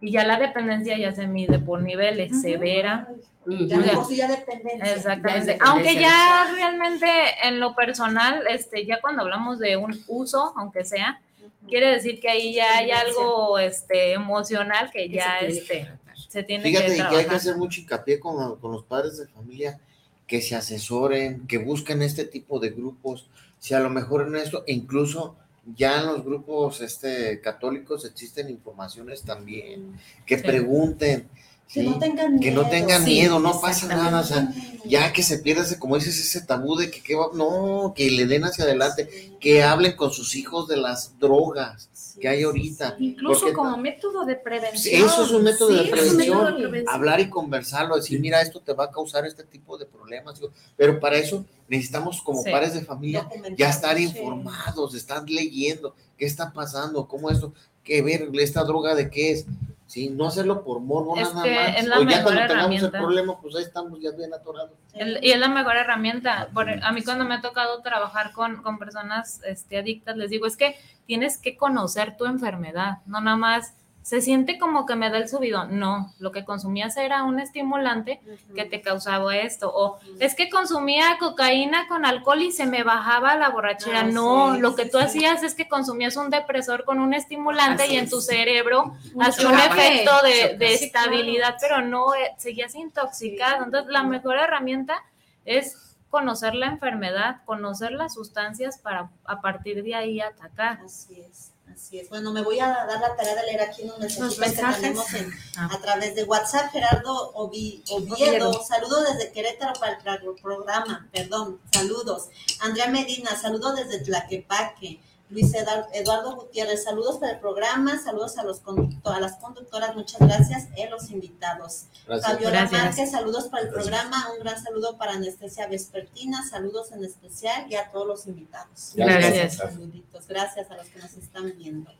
Y ya la dependencia ya se mide por niveles, severa. Ya, ya dependencia. Exactamente. Aunque ya realmente en lo personal, este, ya cuando hablamos de un uso, aunque sea, quiere decir que ahí ya hay algo este, emocional que ya este, se tiene Fíjate que que trabajar. hay que hacer mucho hincapié con, con los padres de familia que se asesoren, que busquen este tipo de grupos, si a lo mejor en esto, incluso ya en los grupos este, católicos existen informaciones también, que Sí. pregunten, Que no tengan que no miedo. tengan Sí, miedo, no pasa nada, o sea, ya que se pierda ese, como dices, ese tabú de que, que va- no, que le den hacia adelante, que hablen con sus hijos de las drogas que hay ahorita. Incluso Porque- como método de prevención. Eso es un método de Sí, es un método de prevención, prevención. hablar y conversarlo, decir, mira, esto te va a causar este tipo de problemas, pero para eso necesitamos como Sí. padres de familia ya estar Sí. informados, estar leyendo qué está pasando, cómo esto, que ver esta droga de qué es, sí, no hacerlo por morbo Es nada que más, es la o ya mejor cuando tengamos el problema, pues ahí estamos ya bien atorados. El- y es la mejor herramienta. Por- a mí cuando me ha tocado trabajar con, con personas este, adictas, les digo, es que tienes que conocer tu enfermedad, no nada más se siente como que me da el subidón. No, lo que consumías era un estimulante que te causaba esto. O es que consumía cocaína con alcohol y se me bajaba la borrachera. Ah, no, sí, lo que sí, tú sí. hacías es que consumías un depresor con un estimulante Así y en es. tu cerebro hacía un efecto de, estabilidad, pero no, eh, seguías intoxicado. Entonces, la mejor herramienta es conocer la enfermedad, conocer las sustancias para a partir de ahí atacar. Así es, así es. Bueno, me voy a dar la tarea de leer aquí unos mensajes que tenemos en- Ah. a través de WhatsApp. Gerardo Ovi- Oviedo, Oviedo. saludos desde Querétaro para el programa, perdón, saludos. Andrea Medina, saludos desde Tlaquepaque. Luis Eduardo Gutiérrez, saludos para el programa, saludos a, los a las conductoras, muchas gracias, y a los invitados. Gracias. Fabiola Gracias. Márquez, saludos para el Gracias. programa, un gran saludo para Anestesia Vespertina, saludos en especial y a todos los invitados. Gracias. Saluditos, gracias a los que nos están viendo.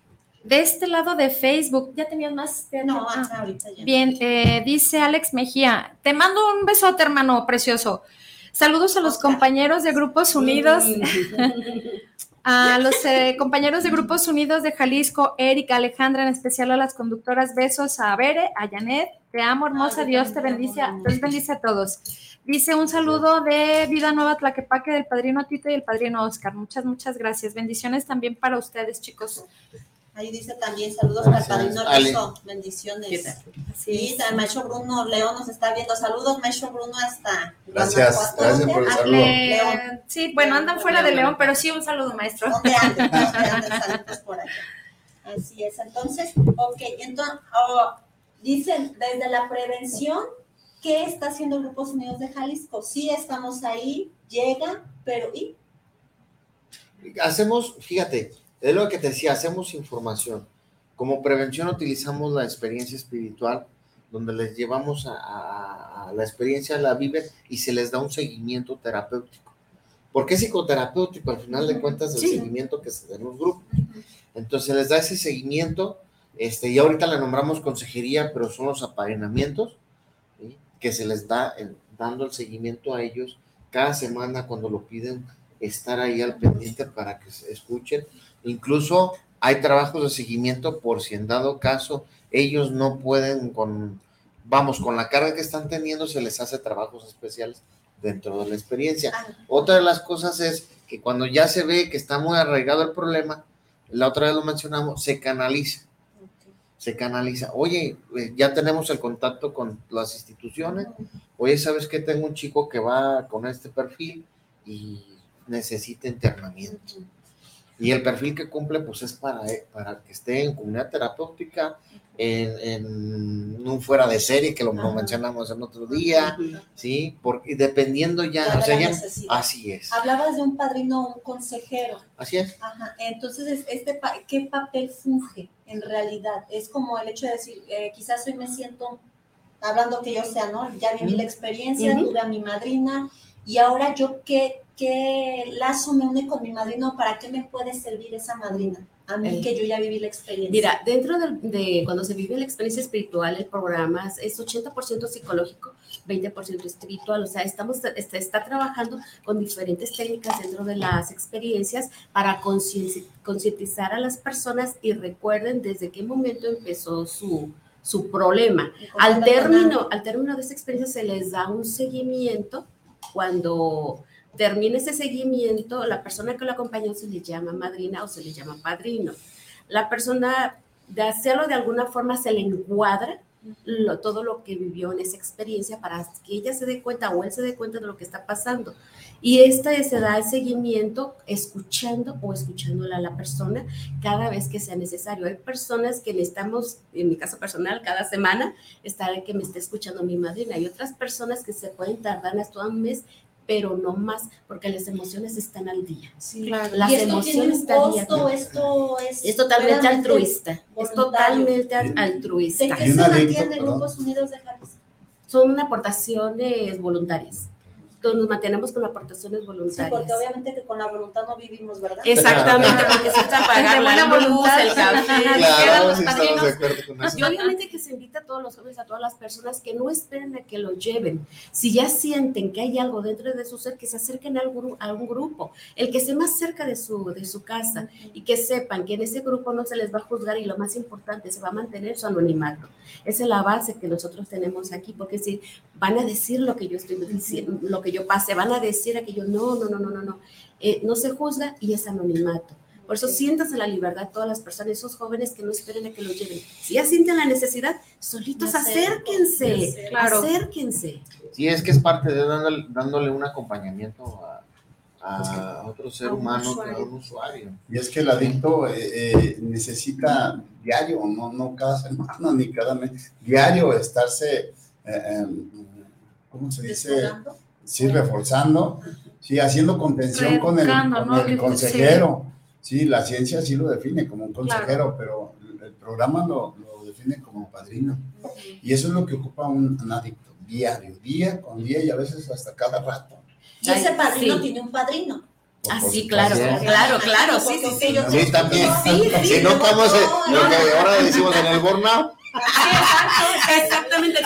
De este lado de Facebook, ¿ya tenías más? No, Ah. hasta ahorita ya. Bien, eh, dice Alex Mejía, te mando un besote, hermano precioso. Saludos a los Oscar. compañeros de Grupos Unidos, a los eh, compañeros de Grupos Unidos de Jalisco, Erika, Alejandra, en especial a las conductoras, besos a Bere, a Janet, te amo, hermosa, Ay, Dios te bendice, Dios bendice a todos. Dice un saludo de Vida Nueva Tlaquepaque del padrino Tito y el padrino Oscar. Muchas, muchas gracias. Bendiciones también para ustedes, chicos. Ahí dice también saludos para el Gracias. padrino. Rizo, bendiciones. El maestro Bruno León nos está viendo. Saludos, maestro Bruno, hasta Gracias, gracias por el saludo. Le- León. Sí, bueno, andan fuera de León, pero sí un saludo, maestro. ¿Dónde andan? ¿Dónde andan? Saludos por allá. Así es. Entonces, ok, entonces, oh, dicen desde la prevención, ¿qué está haciendo Grupos Unidos de Jalisco? Sí, estamos ahí, llega, pero ¿y? Hacemos, fíjate, es lo que te decía, hacemos información. Como prevención utilizamos la experiencia espiritual, donde les llevamos a, a- a la experiencia, la viven y se les da un seguimiento terapéutico. ¿Por qué psicoterapéutico? Al final de cuentas, el Sí. seguimiento que se da en los grupos. Entonces les da ese seguimiento, este, y ahorita le nombramos consejería, pero son los apadrinamientos, ¿sí? que se les da el- dando el seguimiento a ellos cada semana cuando lo piden, estar ahí al pendiente para que se escuchen. Incluso hay trabajos de seguimiento por si en dado caso ellos no pueden con, vamos, con la carga que están teniendo, se les hace trabajos especiales dentro de la experiencia. Ah, Otra de las cosas es que cuando ya se ve que está muy arraigado el problema, la otra vez lo mencionamos, se canaliza, se canaliza. Oye, eh, ya tenemos el contacto con las instituciones. Oye, ¿sabes qué? Tengo un chico que va con este perfil y necesita internamiento. Y el perfil que cumple, pues es para, eh, para que esté en comunidad terapéutica, en, en un fuera de serie, que lo, lo mencionamos en otro día, ¿sí? Porque dependiendo ya, Ya o sea, la ya, necesidad. así es, Hablabas de un padrino, un consejero. así es. Ajá. Entonces, es- este pa- ¿qué papel funge en realidad? Es como el hecho de decir, eh, quizás hoy me siento, hablando que yo sea, ¿no? Ya viví la experiencia, tuve a mi madrina, y ahora yo, ¿qué, ¿qué lazo me une con mi madrina? ¿Para qué me puede servir esa madrina? A mí Eh, que yo ya viví la experiencia. Mira, dentro del- de, cuando se vive la experiencia espiritual, el programa es 80% psicológico, 20% espiritual, o sea, estamos, está, está trabajando con diferentes técnicas dentro de las experiencias para concientizar a las personas y recuerden desde qué momento empezó su, su problema. Al término, al término de esta experiencia se les da un seguimiento. Cuando termine ese seguimiento, la persona que lo acompañó se le llama madrina o se le llama padrino. la persona de hacerlo de alguna forma se le encuadra todo lo que vivió en esa experiencia para que ella se dé cuenta o él se dé cuenta de lo que está pasando. Y esta se da el seguimiento escuchando o escuchándola a la persona cada vez que sea necesario. Hay personas que necesitamos, en mi caso personal, cada semana, estar que me esté escuchando mi madrina. Hay otras personas que se pueden tardar hasta un mes pero no más, porque las emociones están al día. Sí, claro. Las emociones están al día. Esto es, es totalmente altruista. Es totalmente altruista. ¿De qué se mantiene Grupos Unidos de Jalisco? Son aportaciones voluntarias nos mantenemos con aportaciones voluntarias. Sí, porque obviamente que con la voluntad no vivimos, ¿verdad? Exactamente, porque se está pagar la luz, el café, claro, sí estamos de acuerdo con eso. Y obviamente que se invita a todos los jóvenes, a todas las personas que no esperen a que lo lleven. Si ya sienten que hay algo dentro de su ser, que se acerquen a algún, a un grupo, el que esté más cerca de su, de su casa y que sepan que en ese grupo no se les va a juzgar y lo más importante, se va a mantener su anonimato. Esa es la base que nosotros tenemos aquí, porque si van a decir lo que yo estoy diciendo, lo que yo yo pase, van a decir aquello, no, no, no, no, no, no, eh, no se juzga y es anonimato. Por eso siéntanse la libertad todas las personas, esos jóvenes que no esperen a que lo lleven. Si ya sienten la necesidad, solitos acérquense, acérquense. Sí, es que es parte de dándole, un acompañamiento a, otro ser humano, a un usuario. Y es que el adicto eh, eh, necesita diario, no, no cada semana ni cada mes, diario estarse, em, ¿cómo se dice? Sí, reforzando, sí, haciendo contención con el, el consejero. Sí. la ciencia sí lo define como un consejero, pero el programa lo, lo, define como padrino. Y eso es lo que ocupa un, adicto, diario, día con día y a veces hasta cada rato. Y ese padrino tiene un padrino. Ah, sí, claro, claro, claro, sí, sí, sí. Sí, también. si no estamos lo que ahora decimos en el burnout, exactamente,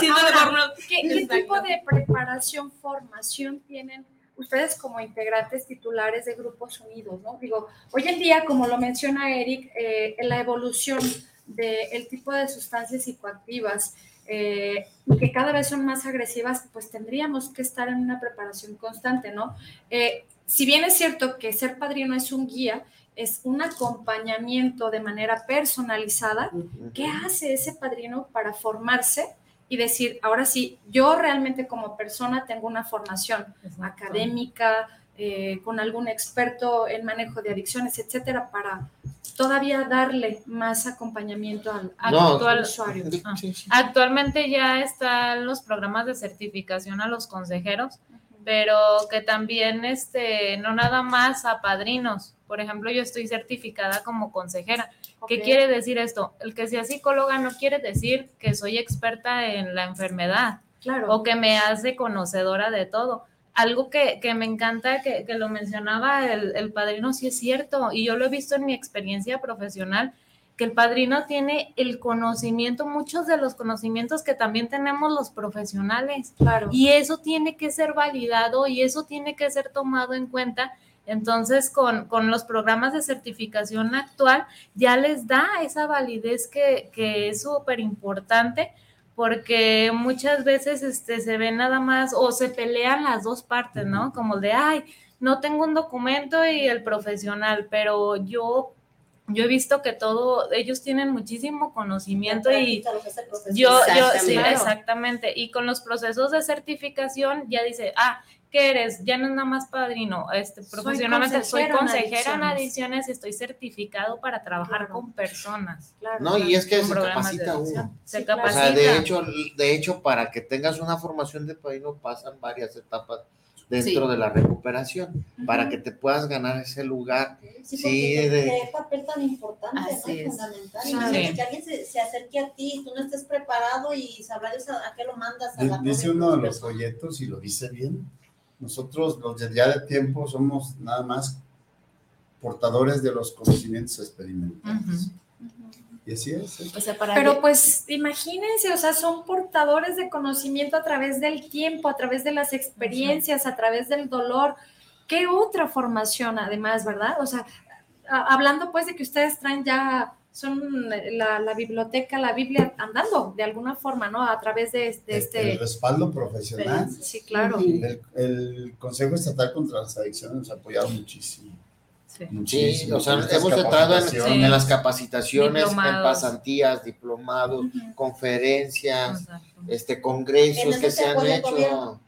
¿Qué, tipo de preparación, formación tienen ustedes como integrantes titulares de Grupos Unidos? ¿no? Digo, hoy en día, como lo menciona Eric, eh, en la evolución del tipo de sustancias psicoactivas, eh, que cada vez son más agresivas, pues tendríamos que estar en una preparación constante, ¿no? Eh, si bien es cierto que ser padrino es un guía, es un acompañamiento de manera personalizada. ¿Qué hace ese padrino para formarse y decir, ahora sí, yo realmente como persona tengo una formación académica, eh, con algún experto en manejo de adicciones, etcétera, para todavía darle más acompañamiento al, actual usuario. Ah. Actualmente ya están los programas de certificación a los consejeros, pero que también este, no nada más a padrinos, por ejemplo, yo estoy certificada como consejera. ¿Qué quiere decir esto? El que sea psicóloga no quiere decir que soy experta en la enfermedad claro. o que me hace conocedora de todo. Algo que, me encanta, que, lo mencionaba el, el padrino, sí es cierto, y yo lo he visto en mi experiencia profesional, que el padrino tiene el conocimiento, muchos de los conocimientos que también tenemos los profesionales. Claro. Y eso tiene que ser validado y eso tiene que ser tomado en cuenta entonces, con, los programas de certificación actual, ya les da esa validez que, es súper importante porque muchas veces este, se ve nada más o se pelean las dos partes, ¿no? Como de, ay, no tengo un documento y el profesional, pero yo yo he visto que todo, ellos tienen muchísimo conocimiento y yo, yo, sí, exactamente. Y con los procesos de certificación ya dice, ah, ¿qué eres? Ya no es nada más padrino, este, profesionalmente soy consejera en adiciones y estoy certificado para trabajar con personas. no, y es que se capacita uno. Se capacita. O sea, de hecho, de hecho, para que tengas una formación de padrino pasan varias etapas dentro de la recuperación para que te puedas ganar ese lugar. Sí, sí de... qué papel tan importante, Así ¿no? Fundamental. que alguien se, acerque a ti, tú no estés preparado y sabrás a, qué lo mandas. A la dice uno de los folletos y lo dice bien nosotros, los de ya de tiempo, somos nada más portadores de los conocimientos experimentales. Y así es. ¿eh? Pero pues imagínense, o sea, son portadores de conocimiento a través del tiempo, a través de las experiencias, a través del dolor. ¿Qué otra formación además, verdad? O sea, hablando pues de que ustedes traen ya son la, biblioteca, la Biblia andando de alguna forma, ¿no? A través de, este... El respaldo profesional. Sí, claro. El, Consejo Estatal contra las Adicciones nos ha apoyado muchísimo. Sí, o sea, hemos entrado en, las capacitaciones, en pasantías, diplomados, conferencias, este, congresos que se han hecho.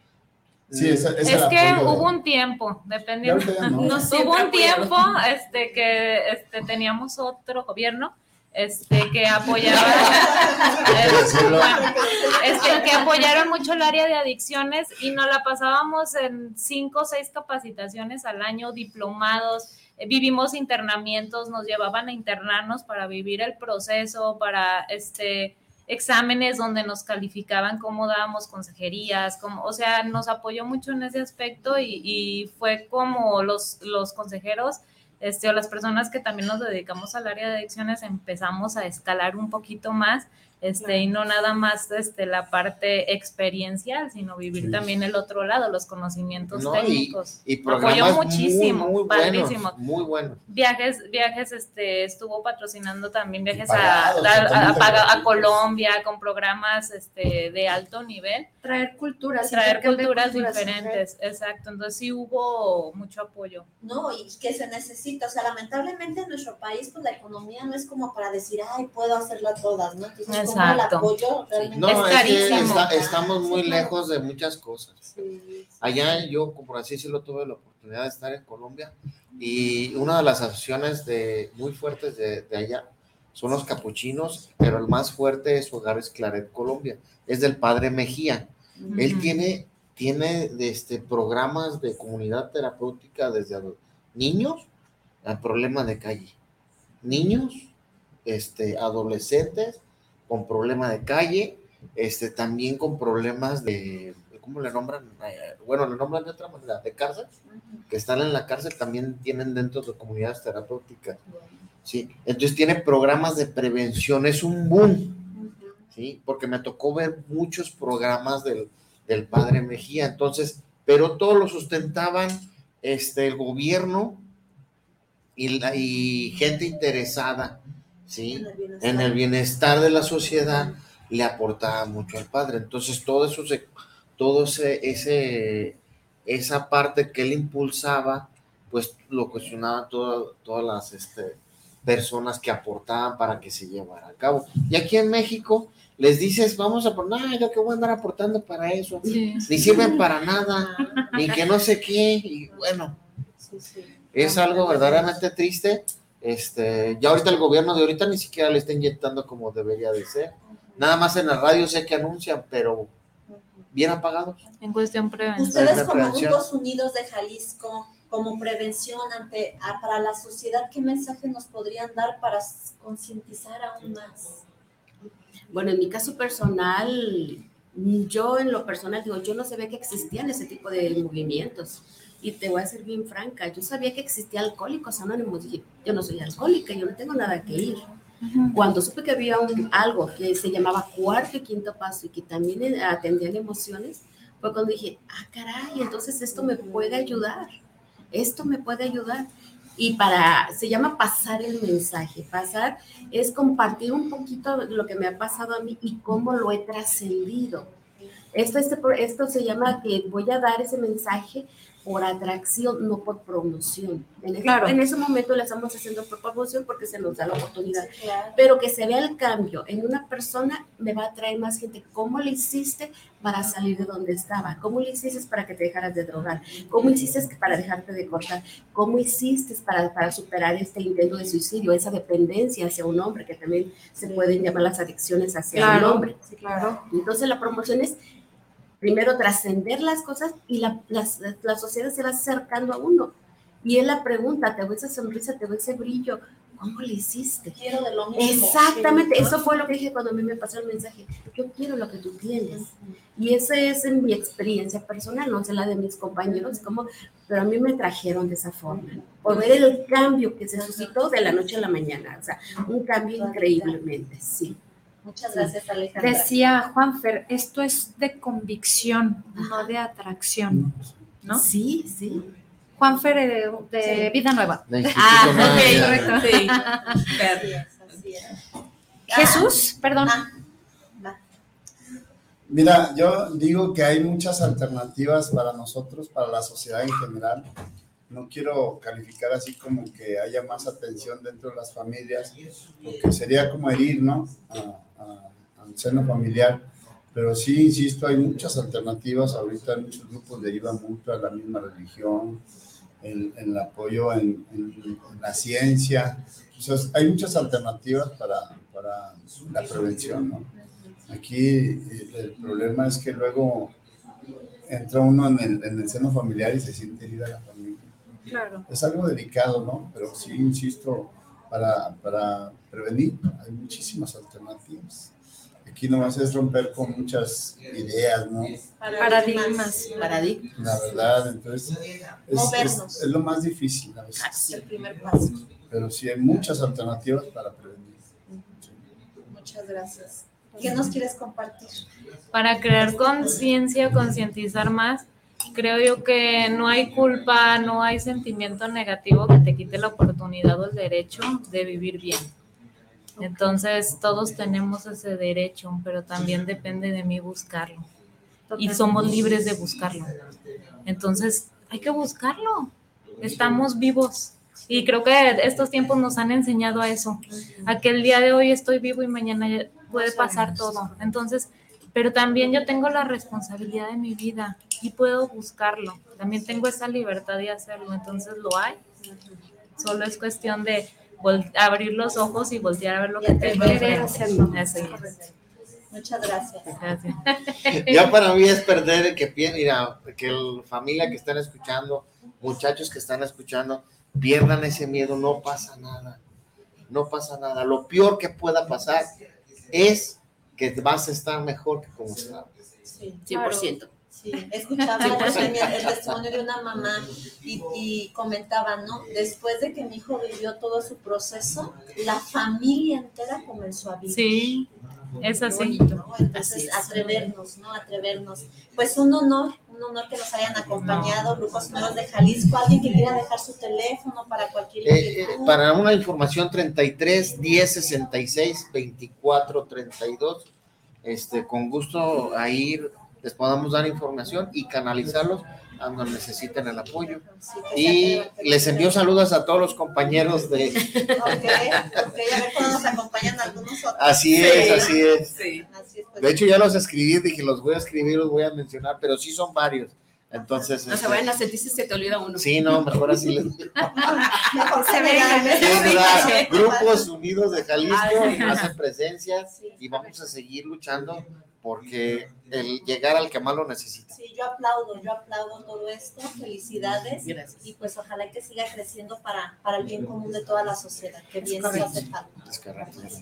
Sí, es que hubo un tiempo, dependiendo. No, hubo un tiempo este, que este, teníamos otro gobierno este, que apoyaba, este, que apoyaron mucho el área de adicciones y nos la pasábamos en cinco o seis capacitaciones al año, diplomados, vivimos internamientos, nos llevaban a internarnos para vivir el proceso, para este exámenes donde nos calificaban cómo dábamos consejerías, como, o sea, nos apoyó mucho en ese aspecto y, y fue como los, los consejeros este, o las personas que también nos dedicamos al área de adicciones empezamos a escalar un poquito más este, y no nada más este, la parte experiencial, sino vivir también el otro lado, los conocimientos técnicos. Y, y Apoyó muchísimo, muy, padrísimo. muy bueno. Viajes, viajes, este, estuvo patrocinando también viajes a, a, a, Colombia con programas este, de alto nivel. Traer culturas. Traer culturas, diferentes, exacto. Entonces sí hubo mucho apoyo. No, y que se necesita, o sea, lamentablemente en nuestro país, pues la economía no es como para decir, ay, puedo hacerla todas, ¿no? Exacto. no, es, estamos muy lejos de muchas cosas. Allá yo, por así decirlo, tuve la oportunidad de estar en Colombia y una de las acciones de, muy fuertes de, allá son los capuchinos, pero el más fuerte es su hogar es Claret, Colombia. Es del padre Mejía. Él tiene, tiene este, programas de comunidad terapéutica desde niños al problema de calle. Niños, este, adolescentes con problemas de calle, este, también con problemas de, ¿cómo le nombran? Eh, bueno, le nombran de otra manera, de cárcel, que están en la cárcel, también tienen dentro de comunidades terapéuticas. ¿sí? Entonces tiene programas de prevención, es un boom, ¿sí? Porque me tocó ver muchos programas del, del padre Mejía, entonces, pero todo lo sustentaban este, el gobierno y, la, y gente interesada ¿sí? En el, bienestar de la sociedad le aportaba mucho al padre. Entonces, todo eso, se, todo ese, esa parte que él impulsaba, pues lo cuestionaban todas las este, personas que aportaban para que se llevara a cabo. Y aquí en México les dices, vamos a poner, no, yo que voy a andar aportando para eso, ni sirven para nada, ni que no sé qué, y bueno, es algo verdaderamente triste este, ya ahorita el gobierno de ahorita ni siquiera le está inyectando como debería de ser. Nada más en la radio sé que anuncian, pero bien apagados. En cuestión prevención. Ustedes como Grupos Unidos de Jalisco, como prevención ante para la sociedad, ¿qué mensaje nos podrían dar para concientizar aún más? Bueno, en mi caso personal, yo en lo personal digo, yo no sabía que existían ese tipo de movimientos. Y te voy a ser bien franca, yo sabía que existía Alcohólicos Anónimos, dije, yo no soy alcohólica, yo no tengo nada que ir. Cuando supe que había un, algo que se llamaba cuarto y quinto paso y que también atendían emociones, fue cuando dije, ah, caray, entonces esto me puede ayudar, esto me puede ayudar. Y para, se llama pasar el mensaje. Pasar es compartir un poquito lo que me ha pasado a mí y cómo lo he trascendido. Esto, este, esto se llama que voy a dar ese mensaje por atracción, no por promoción. En ese, claro. en ese momento le estamos haciendo por promoción porque se nos da la oportunidad. Pero que se vea el cambio en una persona me va a atraer más gente. ¿Cómo le hiciste para salir de donde estaba? ¿Cómo le hiciste para que te dejaras de drogar? ¿Cómo hiciste para dejarte de cortar? ¿Cómo hiciste para, para superar este intento de suicidio, esa dependencia hacia un hombre, que también se pueden llamar las adicciones hacia un hombre? Sí, claro. Entonces la promoción es primero trascender las cosas y la, la, sociedad se va acercando a uno. Y él la pregunta, te veo esa sonrisa, te veo ese brillo, ¿cómo le hiciste? Quiero de lo mismo. Exactamente, eso fue lo que dije cuando a mí me pasó el mensaje, yo quiero lo que tú tienes. Y esa es en mi experiencia personal, no sé la de mis compañeros, como, pero a mí me trajeron de esa forma, por ver el cambio que se suscitó de la noche a la mañana, o sea, un cambio increíblemente, sí. Muchas gracias, Alejandra. Decía Juanfer, esto es de convicción, no de atracción, ¿no? Sí, sí. Juanfer de, de Vida Nueva. ah, ok, correcto. Sí. Jesús, perdón. Ah, Mira, yo digo que hay muchas alternativas para nosotros, para la sociedad en general. no quiero calificar así como que haya más atención dentro de las familias, porque sería como herir, ¿no? Al seno familiar. Pero sí, insisto, hay muchas alternativas. Ahorita muchos grupos derivan mucho a la misma religión, el, el apoyo en, la ciencia. hay muchas alternativas para, para la prevención, ¿no? Aquí el problema es que luego entra uno en el, en el seno familiar y se siente herida la familia. Claro. Es algo delicado, ¿no? Pero sí, insisto, para, para prevenir hay muchísimas alternativas. Aquí nomás es romper con muchas ideas, ¿no? Paradigmas. Paradigmas. La verdad, entonces es, es, lo más difícil a veces. el primer paso. Pero sí hay muchas alternativas para prevenir. Muchas gracias. ¿Qué nos quieres compartir? Para crear conciencia, concientizar más, creo yo que no hay culpa, no hay sentimiento negativo que te quite la oportunidad o el derecho de vivir bien. Entonces, todos tenemos ese derecho, pero también depende de mí buscarlo. Y somos libres de buscarlo. Entonces, hay que buscarlo. Estamos vivos. Y creo que estos tiempos nos han enseñado a eso, a que el día de hoy estoy vivo y mañana puede pasar todo. Entonces, pero también yo tengo la responsabilidad de mi vida y puedo buscarlo. También tengo esa libertad de hacerlo, entonces lo hay. Solo es cuestión de abrir los ojos y voltear a ver lo que tengo que hacerlo. Muchas gracias. gracias. ya para mí es perder que mira, que la familia que están escuchando, muchachos que están escuchando, pierdan ese miedo, no pasa nada. No pasa nada. Lo peor que pueda pasar es que vas a estar mejor que como estabas. Sí, 100%. Sí, escuchaba el, testimonio de una mamá y, y, comentaba, ¿no? Después de que mi hijo vivió todo su proceso, la familia entera comenzó a vivir. Sí, es así. Entonces, atrevernos, ¿no? Atrevernos. Pues un honor, un honor que nos hayan acompañado, Grupos Nuevos de Jalisco. Alguien que quiera dejar su teléfono para cualquier. Eh, eh, para una información, 33 10 66 24 32. Este, con gusto a ir les podamos dar información y canalizarlos cuando necesiten el apoyo. y les envío saludos a todos los compañeros de... Ok, ok, a ver cuándo nos acompañan algunos otros. Así es, así es. Sí. Pues. De hecho ya los escribí, dije, los voy a escribir, los voy a mencionar, pero sí son varios. Entonces. No se este, vayan a sentir si se te olvida uno. Sí, no, mejor así les mejor se vengan. Grupos Unidos de Jalisco hacen presencia y vamos a seguir luchando porque el llegar al que más lo necesita. Sí, yo aplaudo, yo aplaudo todo esto, felicidades y pues ojalá que siga creciendo para, para el bien común de toda la sociedad, que bien se hace falta.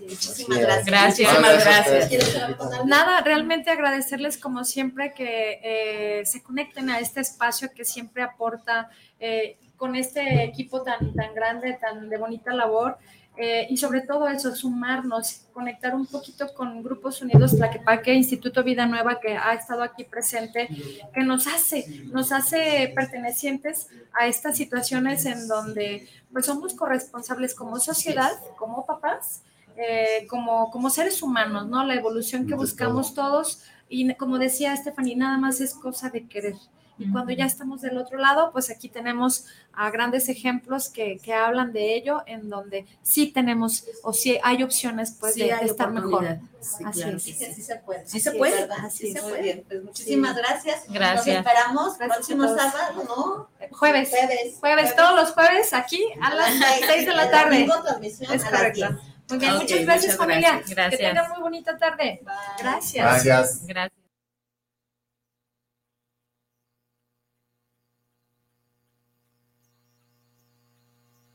muchísimas gracias. Gracias, gracias. Nada, realmente agradecerles como siempre que eh, se conecten a este espacio que siempre aporta eh, con este equipo tan, tan grande, tan de bonita labor. Eh, y sobre todo eso, sumarnos, conectar un poquito con Grupos Unidos Tlaquepaque, Instituto Vida Nueva, que ha estado aquí presente, que nos hace, nos hace pertenecientes a estas situaciones en donde pues somos corresponsables como sociedad, como papás, eh, como, como seres humanos, ¿no? La evolución que buscamos todos y como decía Stephanie, nada más es cosa de querer. Y cuando ya estamos del otro lado, pues aquí tenemos a grandes ejemplos que, que hablan de ello, en donde sí tenemos o sí hay opciones pues de, estar mejor. Sí, así claro. Sí, sí, se puede. Sí se puede. Así se puede. Pues muchísimas gracias. Gracias. Nos esperamos el próximo sábado, ¿no? Jueves. Jueves. Jueves, todos los jueves aquí a las 6 de la tarde. Es correcto. Muy bien, muchas gracias, familia. Gracias. Que tengan muy bonita tarde. Gracias. Gracias. Gracias.